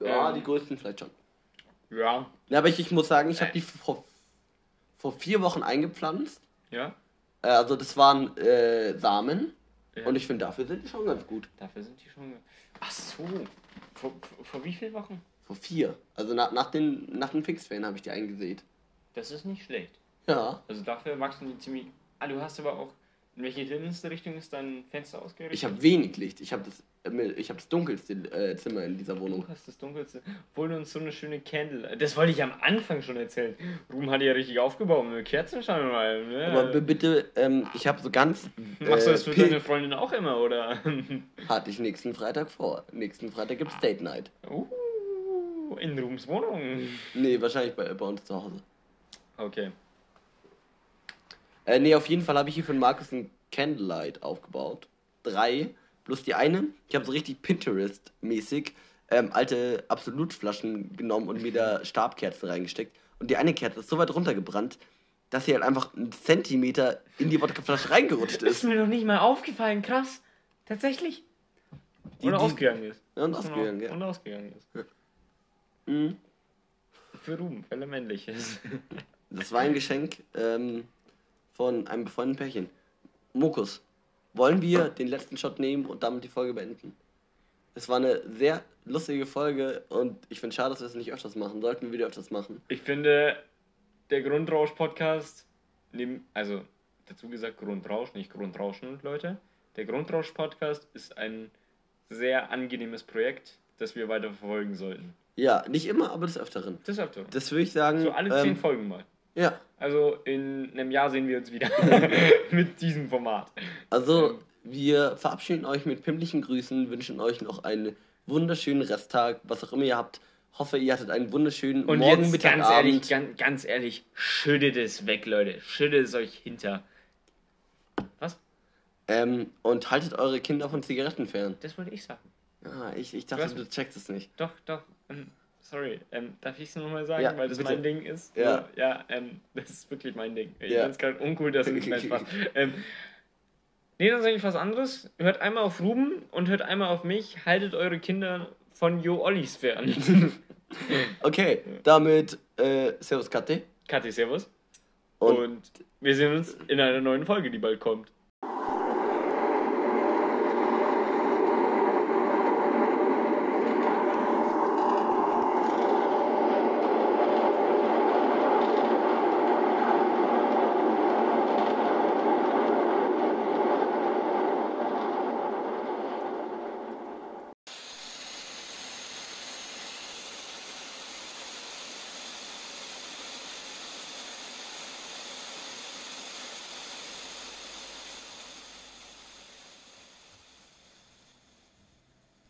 Ja, Ähm. die größten vielleicht schon. Ja. Ja, aber ich, ich muss sagen, ich habe Äh. die vor, vor vier Wochen eingepflanzt. Ja. Äh, Also das waren äh, Samen. Ja. Und ich finde, dafür sind die schon ganz gut. Dafür sind die schon. Ach so. Vor, vor, vor wie vielen Wochen? Vor vier. Also nach, nach den, nach den Fixferien habe ich die eingesät. Das ist nicht schlecht. Ja. Also dafür wachsen die ziemlich. Ah, du hast aber auch. In welche hinterste Richtung ist dein Fenster ausgerichtet? Ich habe wenig Licht. Ich habe das, äh, ich hab das dunkelste äh, Zimmer in dieser Wohnung. Du hast das dunkelste. Obwohl du uns so eine schöne Candle. Das wollte ich am Anfang schon erzählen. Ruben hat ja richtig aufgebaut mit Kerzenschein und allem. Ne? Aber bitte, ähm, ich habe so ganz. Machst du das für deine Freundin auch immer, oder? Hatte ich nächsten Freitag vor. Nächsten Freitag gibt's Date Night. uh, in Rubens Wohnung. Nee, wahrscheinlich bei, bei uns zu Hause. Okay. Äh, nee, auf jeden Fall habe ich hier für den Markus ein Candlelight aufgebaut. Drei. Plus die eine. Ich habe so richtig Pinterest-mäßig ähm, alte Absolutflaschen genommen und mir da Stabkerzen reingesteckt. Und die eine Kerze ist so weit runtergebrannt, dass sie halt einfach einen Zentimeter in die Wodkaflasche reingerutscht Ist ist. mir noch nicht mal aufgefallen, krass. Tatsächlich. Die- Oder die- ausgegangen ist. Ja, und ausgegangen, ja. Und ausgegangen ist. Mhm. Für Ruben, weil er männlich ist. Das war ein Geschenk ähm, von einem befreundeten Pärchen. Mokus, wollen wir den letzten Shot nehmen und damit die Folge beenden? Es war eine sehr lustige Folge und ich finde schade, dass wir es nicht öfters machen. Sollten wir wieder öfters machen. Ich finde, der Grundrausch-Podcast, also dazu gesagt Grundrausch, nicht Grundrauschen, Leute. Der Grundrausch-Podcast ist ein sehr angenehmes Projekt, das wir weiter verfolgen sollten. Ja, nicht immer, aber des Öfteren. Das öfter. Das würde ich sagen. So alle zehn ähm, Folgen mal. Ja, Also in einem Jahr sehen wir uns wieder mit diesem Format. also Ähm. wir verabschieden euch mit pimplichen Grüßen, wünschen euch noch einen wunderschönen Resttag, was auch immer ihr habt. Hoffe, ihr hattet einen wunderschönen Und Morgen, jetzt Mittag, ganz Abend. ehrlich, ganz, ganz ehrlich, schüttet es weg, Leute. Schüttet es euch hinter. Was? Ähm, und haltet eure Kinder von Zigaretten fern. Das wollte ich sagen. Ah, ich, ich dachte, Was? du checkst es nicht. Doch, doch. Ähm, sorry, ähm, darf ich es nochmal sagen, Ja, weil das bitte. mein Ding ist? Ja. Ja, ähm, das ist wirklich mein Ding. Ich Ja. finde es gerade uncool, dass ich nicht Spaß. ähm, nee, dann sage ich was anderes. Hört einmal auf Ruben und hört einmal auf mich. Haltet eure Kinder von Jo Ollis fern. Okay, damit äh, Servus Katte. Kathi, servus. Und, und wir sehen uns in einer neuen Folge, die bald kommt.